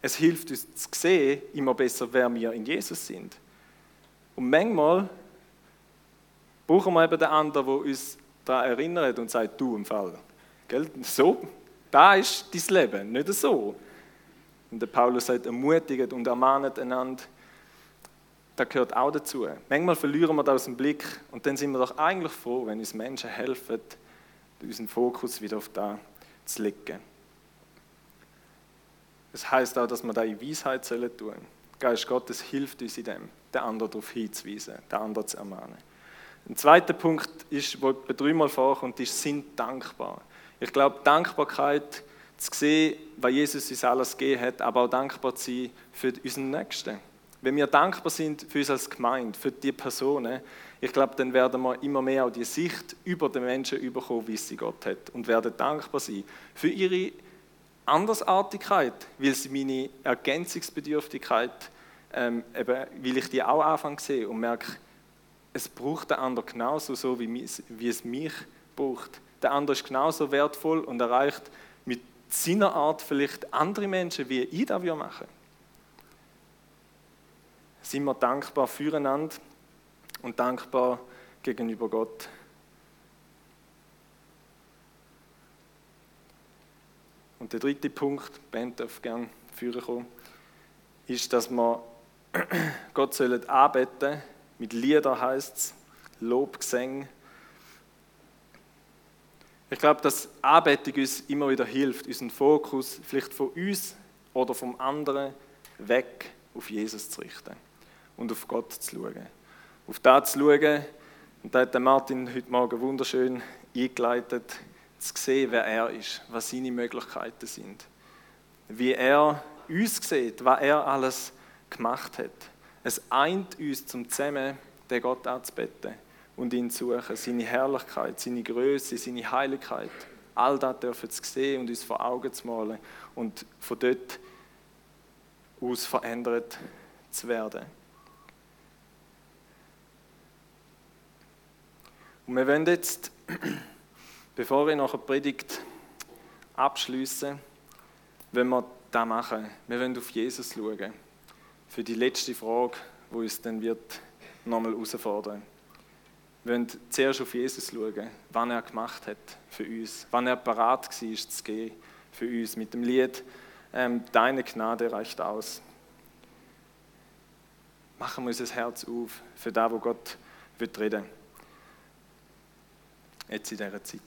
Speaker 1: Es hilft uns zu sehen, immer besser, wer wir in Jesus sind. Und manchmal brauchen wir eben den anderen, der uns daran erinnert und sagt, du im Fall. Gell? So, da ist dein Leben, nicht so. Und der Paulus sagt, ermutigt und ermahnet einander. Das gehört auch dazu. Manchmal verlieren wir das aus dem Blick und dann sind wir doch eigentlich froh, wenn uns Menschen helfen, unseren Fokus wieder auf da zu legen. Das heißt auch, dass wir da in Weisheit tun sollen. Geist Gottes hilft uns in dem, den anderen darauf hinzuweisen, den anderen zu ermahnen. Ein zweiter Punkt ist, der dreimal vorkommt, ist, sind dankbar. Ich glaube, Dankbarkeit, zu sehen, was Jesus uns alles gegeben hat, aber auch dankbar zu sein für unseren Nächsten. Wenn wir dankbar sind für uns als Gemeinde, für die Personen, ich glaube, dann werden wir immer mehr auch die Sicht über den Menschen überkommen, wie sie Gott hat und werden dankbar sein für ihre Andersartigkeit, weil sie meine Ergänzungsbedürftigkeit, ähm, eben, weil ich die auch anfange sehen und merke, es braucht der andere genauso so, wie es mich braucht. Der andere ist genauso wertvoll und erreicht mit seiner Art vielleicht andere Menschen, wie ich das machen Sind wir dankbar füreinander und dankbar gegenüber Gott. Und der dritte Punkt, Ben darf gerne führen kommen, ist, dass wir [CLEARS THROAT] Gott sollen anbeten mit Lieder heißt es, Lobgesang. Ich glaube, dass Anbetung uns immer wieder hilft, unseren Fokus vielleicht von uns oder vom anderen weg auf Jesus zu richten und auf Gott zu schauen. Auf das zu schauen, und da hat Martin heute Morgen wunderschön eingeleitet, zu sehen, wer er ist, was seine Möglichkeiten sind, wie er uns sieht, was er alles gemacht hat. Es eint uns zum Zusammen, den Gott anzubeten und ihn suchen, seine Herrlichkeit, seine Größe, seine Heiligkeit all das dürfen zu sehen und uns vor Augen zu malen und von dort aus verändert zu werden. Und wir wollen jetzt, [CLEARS THROAT] bevor ich nachher Predigt abschließe, wenn wir das machen, wir wollen auf Jesus schauen. Für die letzte Frage, die uns dann wird nochmal herausfordern. Wir wollen zuerst auf Jesus schauen, was er gemacht hat für uns, wann er parat war, zu gehen für uns mit dem Lied ähm, Deine Gnade reicht aus. Machen wir unser Herz auf für das, wo Gott wird reden Jetzt in dieser Zeit.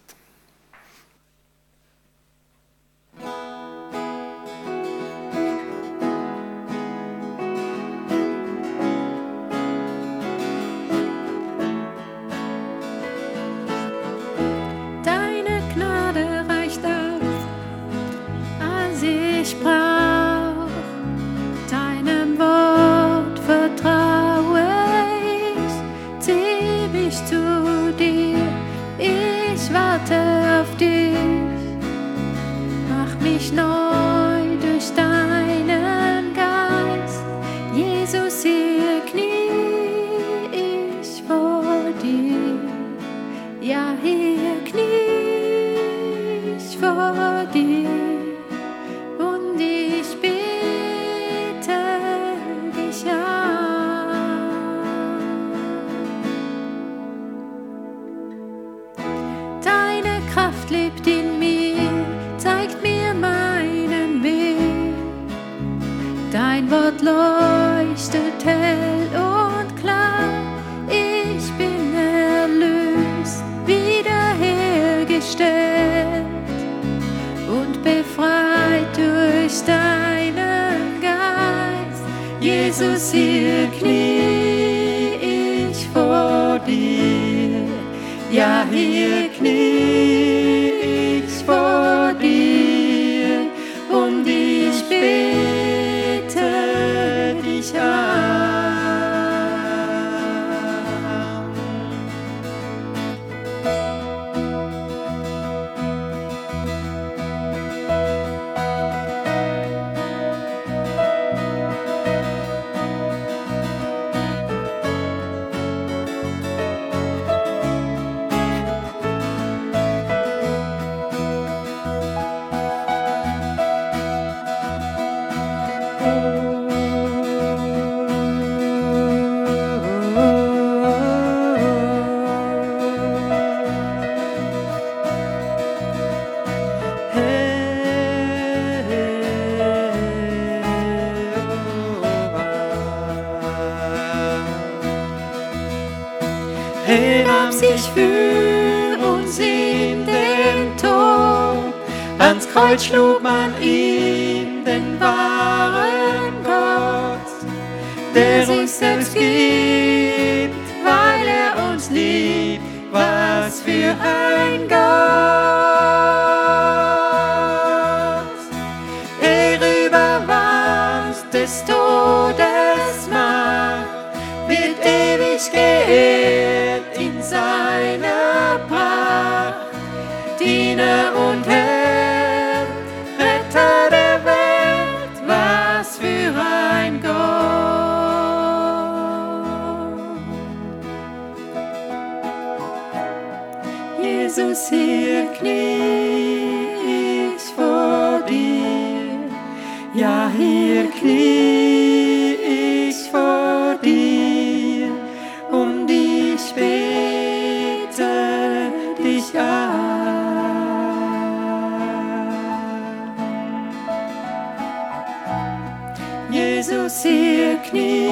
Speaker 2: Kreuz hier knie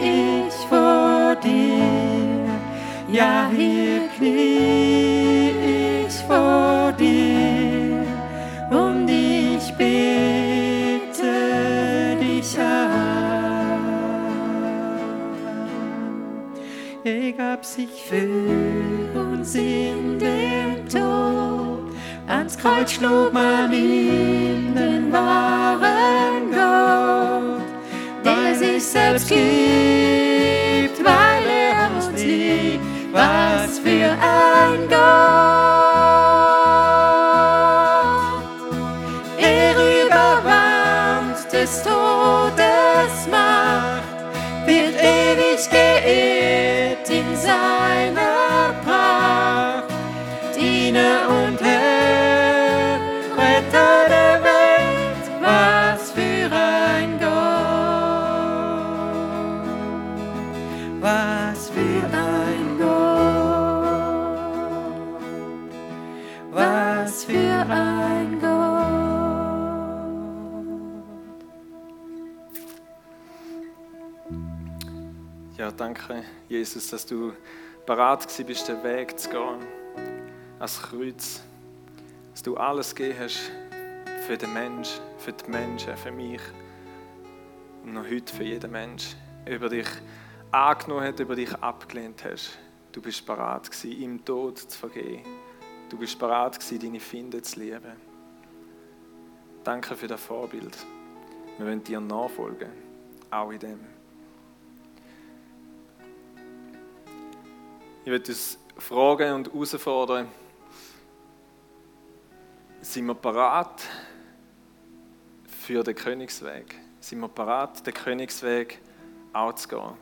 Speaker 2: ich vor dir, ja hier knie gab sich für uns in dem Tod. Ans Kreuz schlug man ihm den wahren selbst gibt, weil er uns liebt. Was für ein Gott!
Speaker 1: Jesus, dass du bereit gewesen bist, den Weg zu gehen, ans Kreuz. Dass du alles gegeben hast für den Mensch, für die Menschen, für mich und noch heute für jeden Mensch. Über dich angenommen hat, über dich abgelehnt hast. Du bist bereit gewesen, ihm Tod zu vergeben. Du bist bereit gewesen, deine Finde zu lieben. Danke für das Vorbild. Wir wollen dir nachfolgen, auch in dem. Ich möchte uns fragen und herausfordern, sind wir parat für den Königsweg? Sind wir parat, den Königsweg auch zu gehen?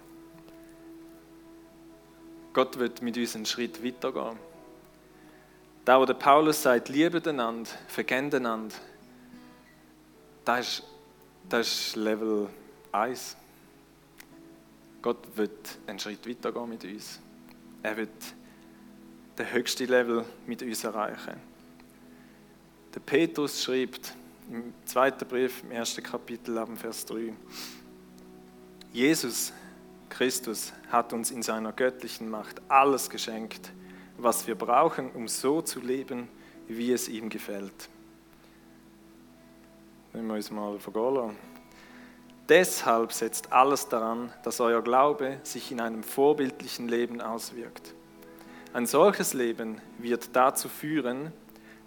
Speaker 1: Gott wird mit uns einen Schritt weitergehen. Da, wo der Paulus sagt, liebet einander, vergebt einander, das ist, das ist Level 1. Gott wird einen Schritt weitergehen mit uns. Er wird den höchsten Level mit uns erreichen. Der Petrus schreibt im zweiten Brief, im ersten Kapitel, ab Vers 3, Jesus Christus hat uns in seiner göttlichen Macht alles geschenkt, was wir brauchen, um so zu leben, wie es ihm gefällt. Nehmen wir uns mal vergehen lassen. Deshalb setzt alles daran, dass euer Glaube sich in einem vorbildlichen Leben auswirkt. Ein solches Leben wird dazu führen,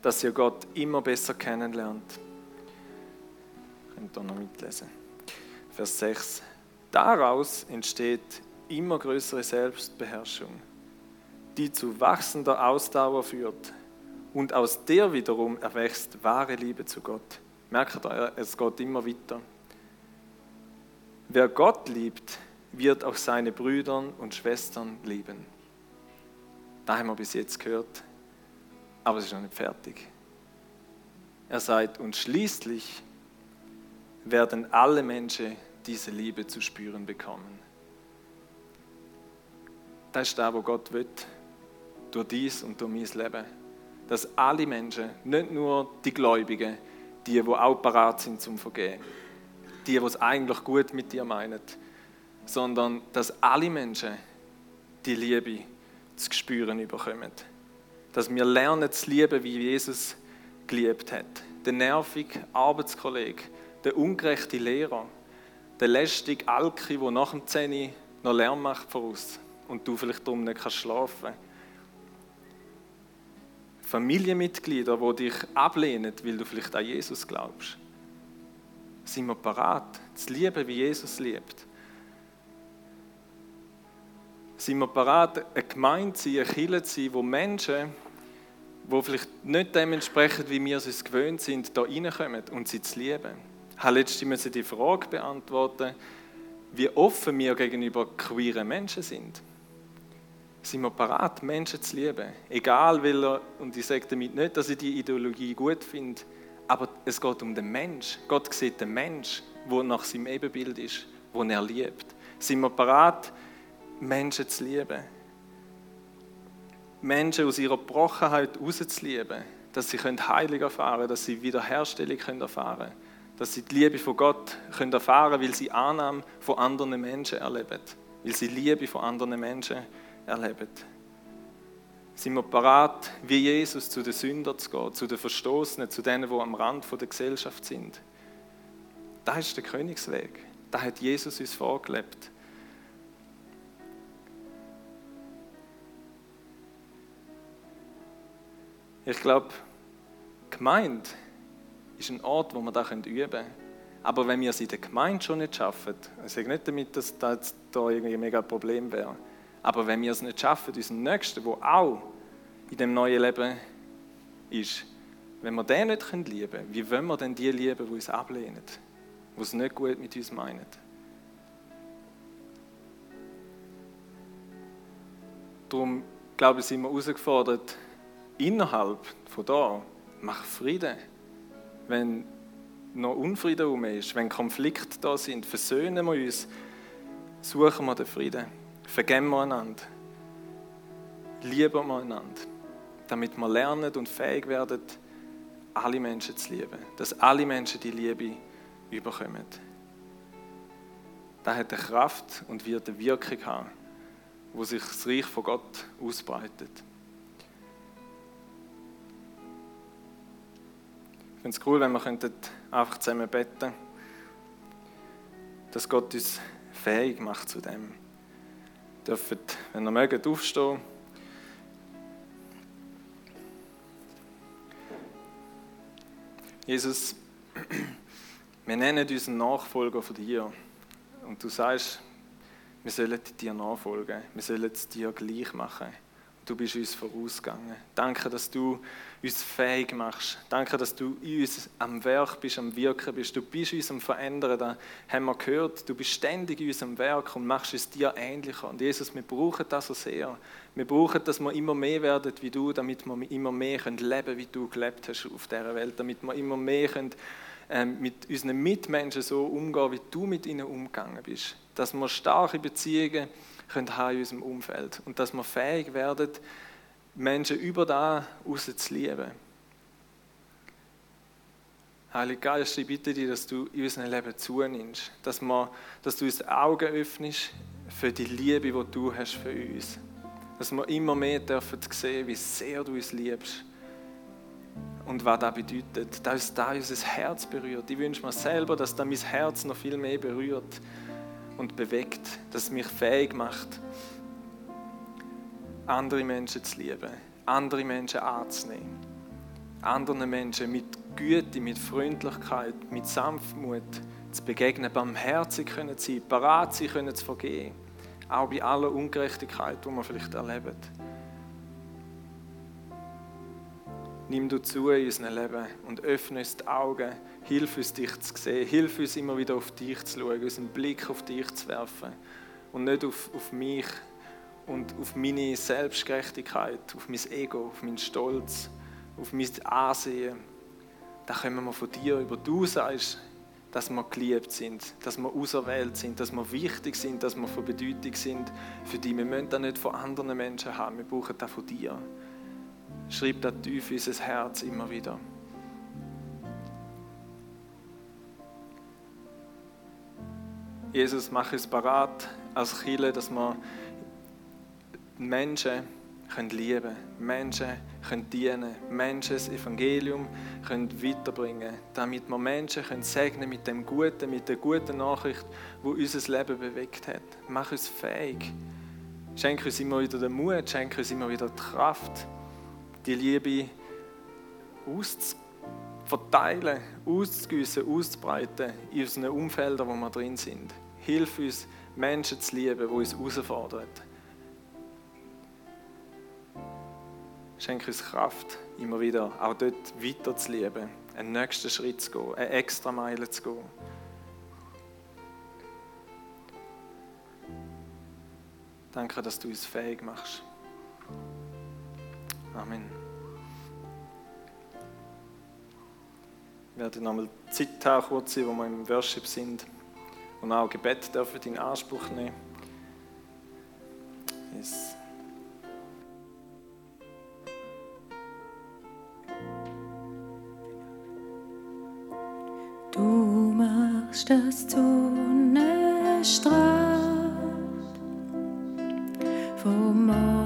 Speaker 1: dass ihr Gott immer besser kennenlernt. Könnt ihr noch mitlesen. Vers 6. Daraus entsteht immer größere Selbstbeherrschung, die zu wachsender Ausdauer führt. Und aus der wiederum erwächst wahre Liebe zu Gott. Merkt ihr, es geht immer weiter. Wer Gott liebt, wird auch seine Brüder und Schwestern lieben. Da haben wir bis jetzt gehört, aber es ist noch nicht fertig. Er sagt, und schließlich werden alle Menschen diese Liebe zu spüren bekommen. Das ist da, wo Gott will, durch dies und durch mein Leben. Dass alle Menschen, nicht nur die Gläubigen, die, die auch parat sind zum Vergehen, die, die es eigentlich gut mit dir meinen, sondern dass alle Menschen die Liebe zu spüren bekommen. Dass wir lernen zu lieben, wie Jesus geliebt hat. Der nervige Arbeitskollege, der ungerechte Lehrer, der lästige Alki, der nach dem 10 noch Lärm macht voraus und du vielleicht darum nicht kannst schlafen Familienmitglieder, die dich ablehnen, weil du vielleicht an Jesus glaubst. Sind wir parat, zu lieben, wie Jesus liebt? Sind wir parat, eine Gemeinde zu sein, eine Kirche zu sein, wo Menschen, die vielleicht nicht dementsprechend, wie wir es uns gewöhnt sind, da reinkommen und sie zu lieben? Ich habe letztens die Frage beantworten, wie offen wir gegenüber queeren Menschen sind. Sind wir parat, Menschen zu lieben? Egal welcher, und ich sage damit nicht, dass ich die Ideologie gut finde, aber es geht um den Mensch. Gott sieht den Mensch, der nach seinem Ebenbild ist, den er liebt. Sind wir parat, Menschen zu lieben? Menschen aus ihrer Brochenheit rauszulieben, dass sie Heilung erfahren können, dass sie Wiederherstellung erfahren können, dass sie die Liebe von Gott erfahren können, weil sie Annahme von anderen Menschen erleben, weil sie Liebe von anderen Menschen erleben sind wir parat, wie Jesus zu den Sündern zu gehen, zu den Verstoßenen, zu denen, die am Rand der Gesellschaft sind. Das ist der Königsweg. Da hat Jesus uns vorgelebt. Ich glaube, Gemeinde ist ein Ort, wo man da üben können. Aber wenn wir es in der Gemeinde schon nicht schaffen, ich sage nicht damit, dass das da irgendwie ein mega Problem wäre, aber wenn wir es nicht schaffen, unseren Nächsten, der auch in dem neuen Leben ist, wenn wir den nicht lieben können, wie wollen wir denn die lieben, die uns ablehnen? die es nicht gut mit uns meinen. Darum, glaube ich, sind wir herausgefordert, innerhalb von da, mach Frieden. Wenn noch Unfrieden herum ist, wenn Konflikte da sind, versöhnen wir uns, suchen wir den Frieden, vergeben wir einander, lieben wir einander, damit wir lernen und fähig werden, alle Menschen zu lieben, dass alle Menschen die Liebe überkommen. Das hat eine Kraft und wird eine Wirkung haben, wo sich das Reich von Gott ausbreitet. Ich finde es cool, wenn wir einfach zusammen beten dass Gott uns fähig macht zu dem. Dürft, wenn ihr mögt, aufstehen. Jesus, [CLEARS THROAT] wir nennen unseren Nachfolger von dir. Und du sagst, wir sollen dir nachfolgen. Wir sollen es dir gleich machen. Du bist uns vorausgegangen. Danke, dass du uns fähig machst. Danke, dass du uns am Werk bist, am Wirken bist. Du bist uns am Verändern. Da haben wir gehört, du bist ständig in uns am Werk und machst es dir ähnlicher. Und Jesus, wir brauchen das so sehr. Wir brauchen, dass wir immer mehr werden wie du, damit wir immer mehr leben können, wie du gelebt hast auf dieser Welt. Damit wir immer mehr können, ähm, mit unseren Mitmenschen so umgehen, wie du mit ihnen umgegangen bist. Dass wir starke Beziehungen haben in unserem Umfeld und dass wir fähig werden, Menschen über da lieben. Heilige Geist, ich bitte dich, dass du in unserem Leben zunimmst, dass, wir, dass du uns Augen öffnest für die Liebe, die du hast für uns. Dass wir immer mehr dürfen sehen, wie sehr du uns liebst und was das bedeutet. Dass da unser Herz berührt. Ich wünsche mir selber, dass da mein Herz noch viel mehr berührt und bewegt, dass es mich fähig macht, andere Menschen zu lieben, andere Menschen anzunehmen, anderen Menschen mit Güte, mit Freundlichkeit, mit Sanftmut zu begegnen, barmherzig können zu sein, parat können zu vergehen, auch bei aller Ungerechtigkeit, die man vielleicht erlebt. Nimm du zu in unserem Leben und öffne uns die Augen. Hilf uns, dich zu sehen. Hilf uns, immer wieder auf dich zu schauen, unseren Blick auf dich zu werfen. Und nicht auf, auf mich und auf meine Selbstgerechtigkeit, auf mein Ego, auf meinen Stolz, auf mein Ansehen. Da kommen wir von dir über. Du sagst, dass wir geliebt sind, dass wir auserwählt sind, dass wir wichtig sind, dass wir von Bedeutung sind für dich. Wir müssen das nicht von anderen Menschen haben, wir brauchen das von dir. Schreib das tief in unser Herz immer wieder. Jesus, mach es parat als Chile, dass wir Menschen können lieben Menschen können dienen Menschen das Evangelium können weiterbringen damit wir Menschen können segnen mit dem Guten, mit der guten Nachricht, wo unser Leben bewegt hat. Mach uns fähig. Schenke uns immer wieder den Mut, schenke uns immer wieder die Kraft, die Liebe auszuverteilen, auszugüssen, auszubreiten in unseren Umfeldern, wo wir drin sind. Hilf uns, Menschen zu lieben, die uns herausfordern. Schenke uns Kraft, immer wieder auch dort weiter zu lieben, einen nächsten Schritt zu gehen, eine extra Meile zu gehen. Danke, dass du uns fähig machst. Amen. Wir werden nochmal Zeit haben, kurz, wo wir im Worship sind und auch Gebet dürfen in Anspruch nehmen. Yes.
Speaker 2: Du machst das Sonne strahlt vom Morgen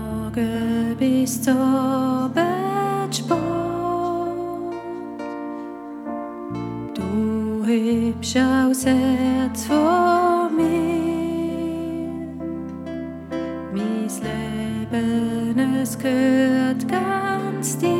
Speaker 2: bis Abend spät. Du hebst aus Herz vor mir, mein Leben es gehört ganz dir,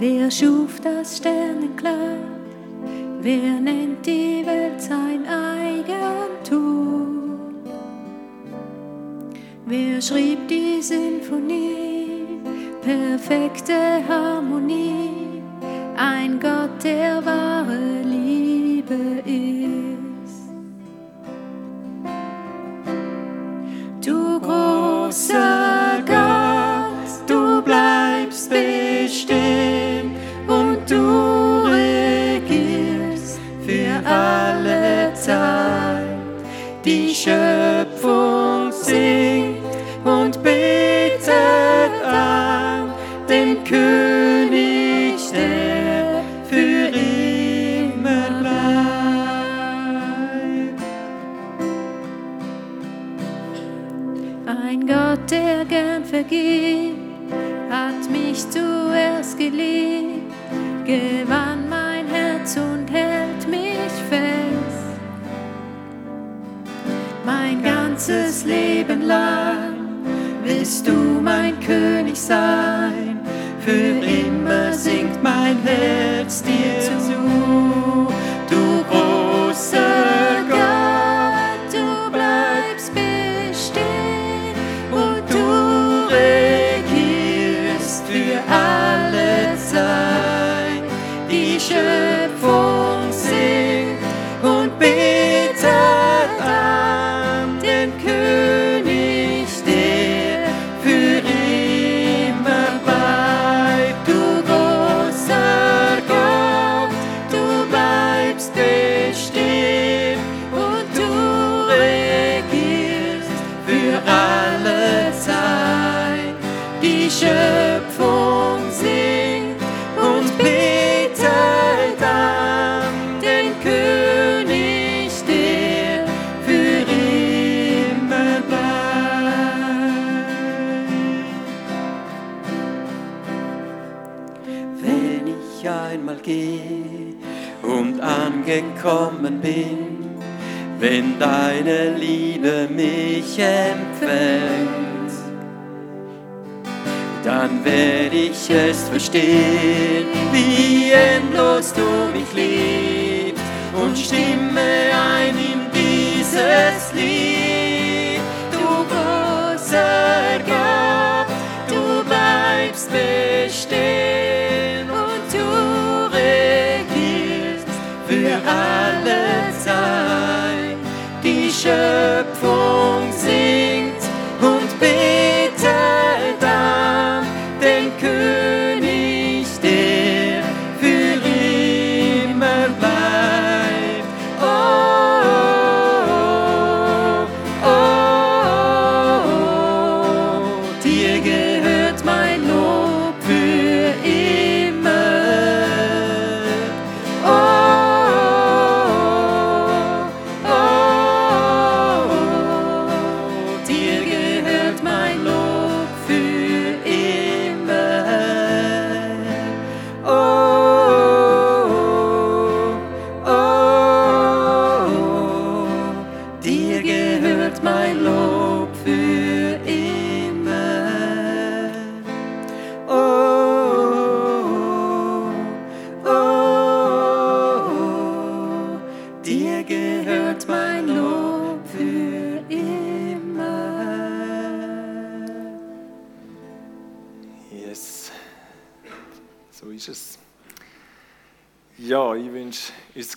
Speaker 2: Wer schuf das Sternenkleid? Wer nennt die Welt sein Eigentum? Wer schrieb die Sinfonie? Perfekte Harmonie, ein Gott, der wahre bin, wenn deine Liebe mich empfängt, dann werde ich es verstehen, wie endlos du mich liebst und stimme ein in dieses Lied. Schöpfung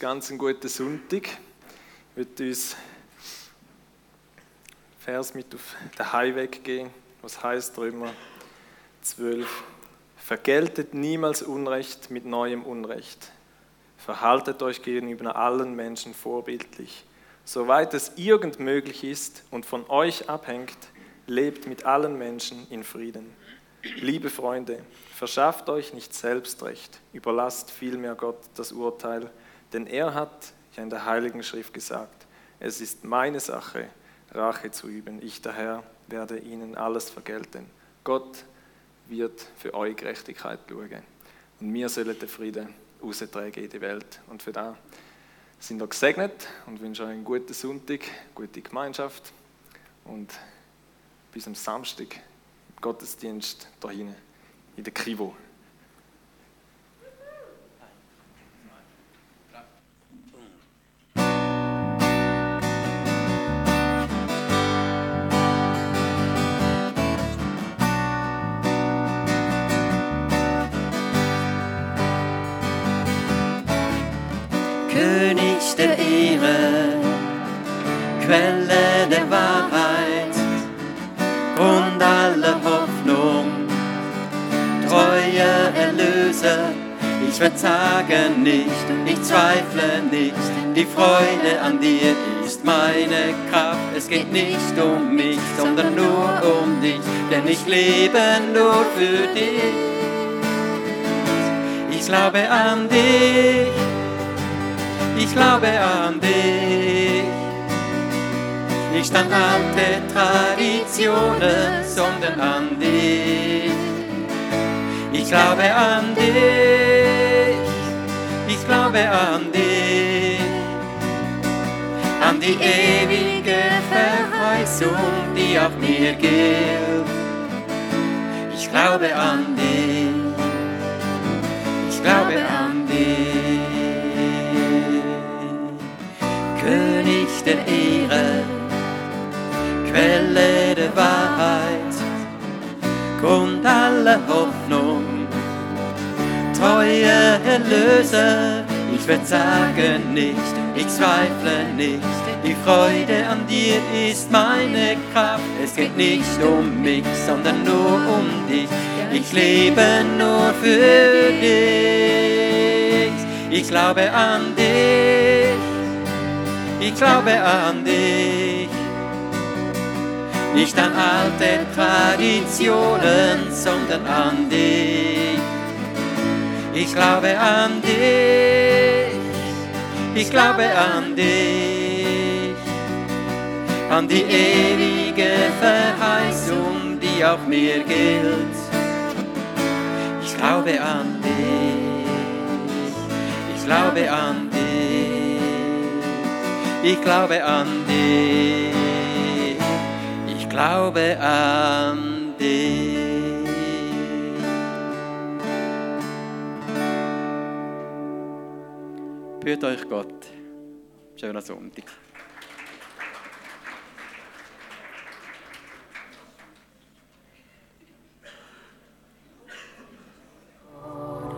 Speaker 1: ganz einen guten Sonntag. Ich würde uns Vers mit auf den Heimweg gehen, was heißt Römer 12. Vergeltet niemals Unrecht mit neuem Unrecht. Verhaltet euch gegenüber allen Menschen vorbildlich. Soweit es irgend möglich ist und von euch abhängt, lebt mit allen Menschen in Frieden. Liebe Freunde, verschafft euch nicht selbst Recht, überlasst vielmehr Gott das Urteil, denn er hat ja in der Heiligen Schrift gesagt, es ist meine Sache, Rache zu üben. Ich daher werde ihnen alles vergelten. Gott wird für eure Gerechtigkeit schauen. Und wir sollen den Frieden austragen in die Welt. Und für das sind wir gesegnet und wünsche euch einen guten Sonntag, gute Gemeinschaft und bis am Samstag Gottesdienst hinten in der Krivo.
Speaker 2: Quelle der Wahrheit, Grund aller Hoffnung, treuer Erlöser. Ich verzage nicht, ich zweifle nicht, die Freude an dir ist meine Kraft. Es geht nicht um mich, sondern nur um dich, denn ich lebe nur für dich. Ich glaube an dich ich glaube an dich. Nicht an alte Traditionen, sondern an dich. Ich glaube an dich, ich glaube an dich, an die ewige Verheißung, die auch mir gilt. Ich glaube an dich, ich glaube Quelle der Wahrheit, Grund aller Hoffnung, treue Erlöser, ich verzage nicht, ich zweifle nicht, die Freude an dir ist meine Kraft, es geht nicht um mich, sondern nur um dich, ich lebe nur für dich, ich glaube an dich, ich glaube an dich nicht an alte Traditionen, sondern an dich. Ich glaube an dich, ich glaube an dich, an die ewige Verheißung, die auch mir gilt. Ich glaube an dich, ich glaube an dich, ich glaube an dich glaube an dich. Büht euch Gott. Schöner Sonntag. Oh.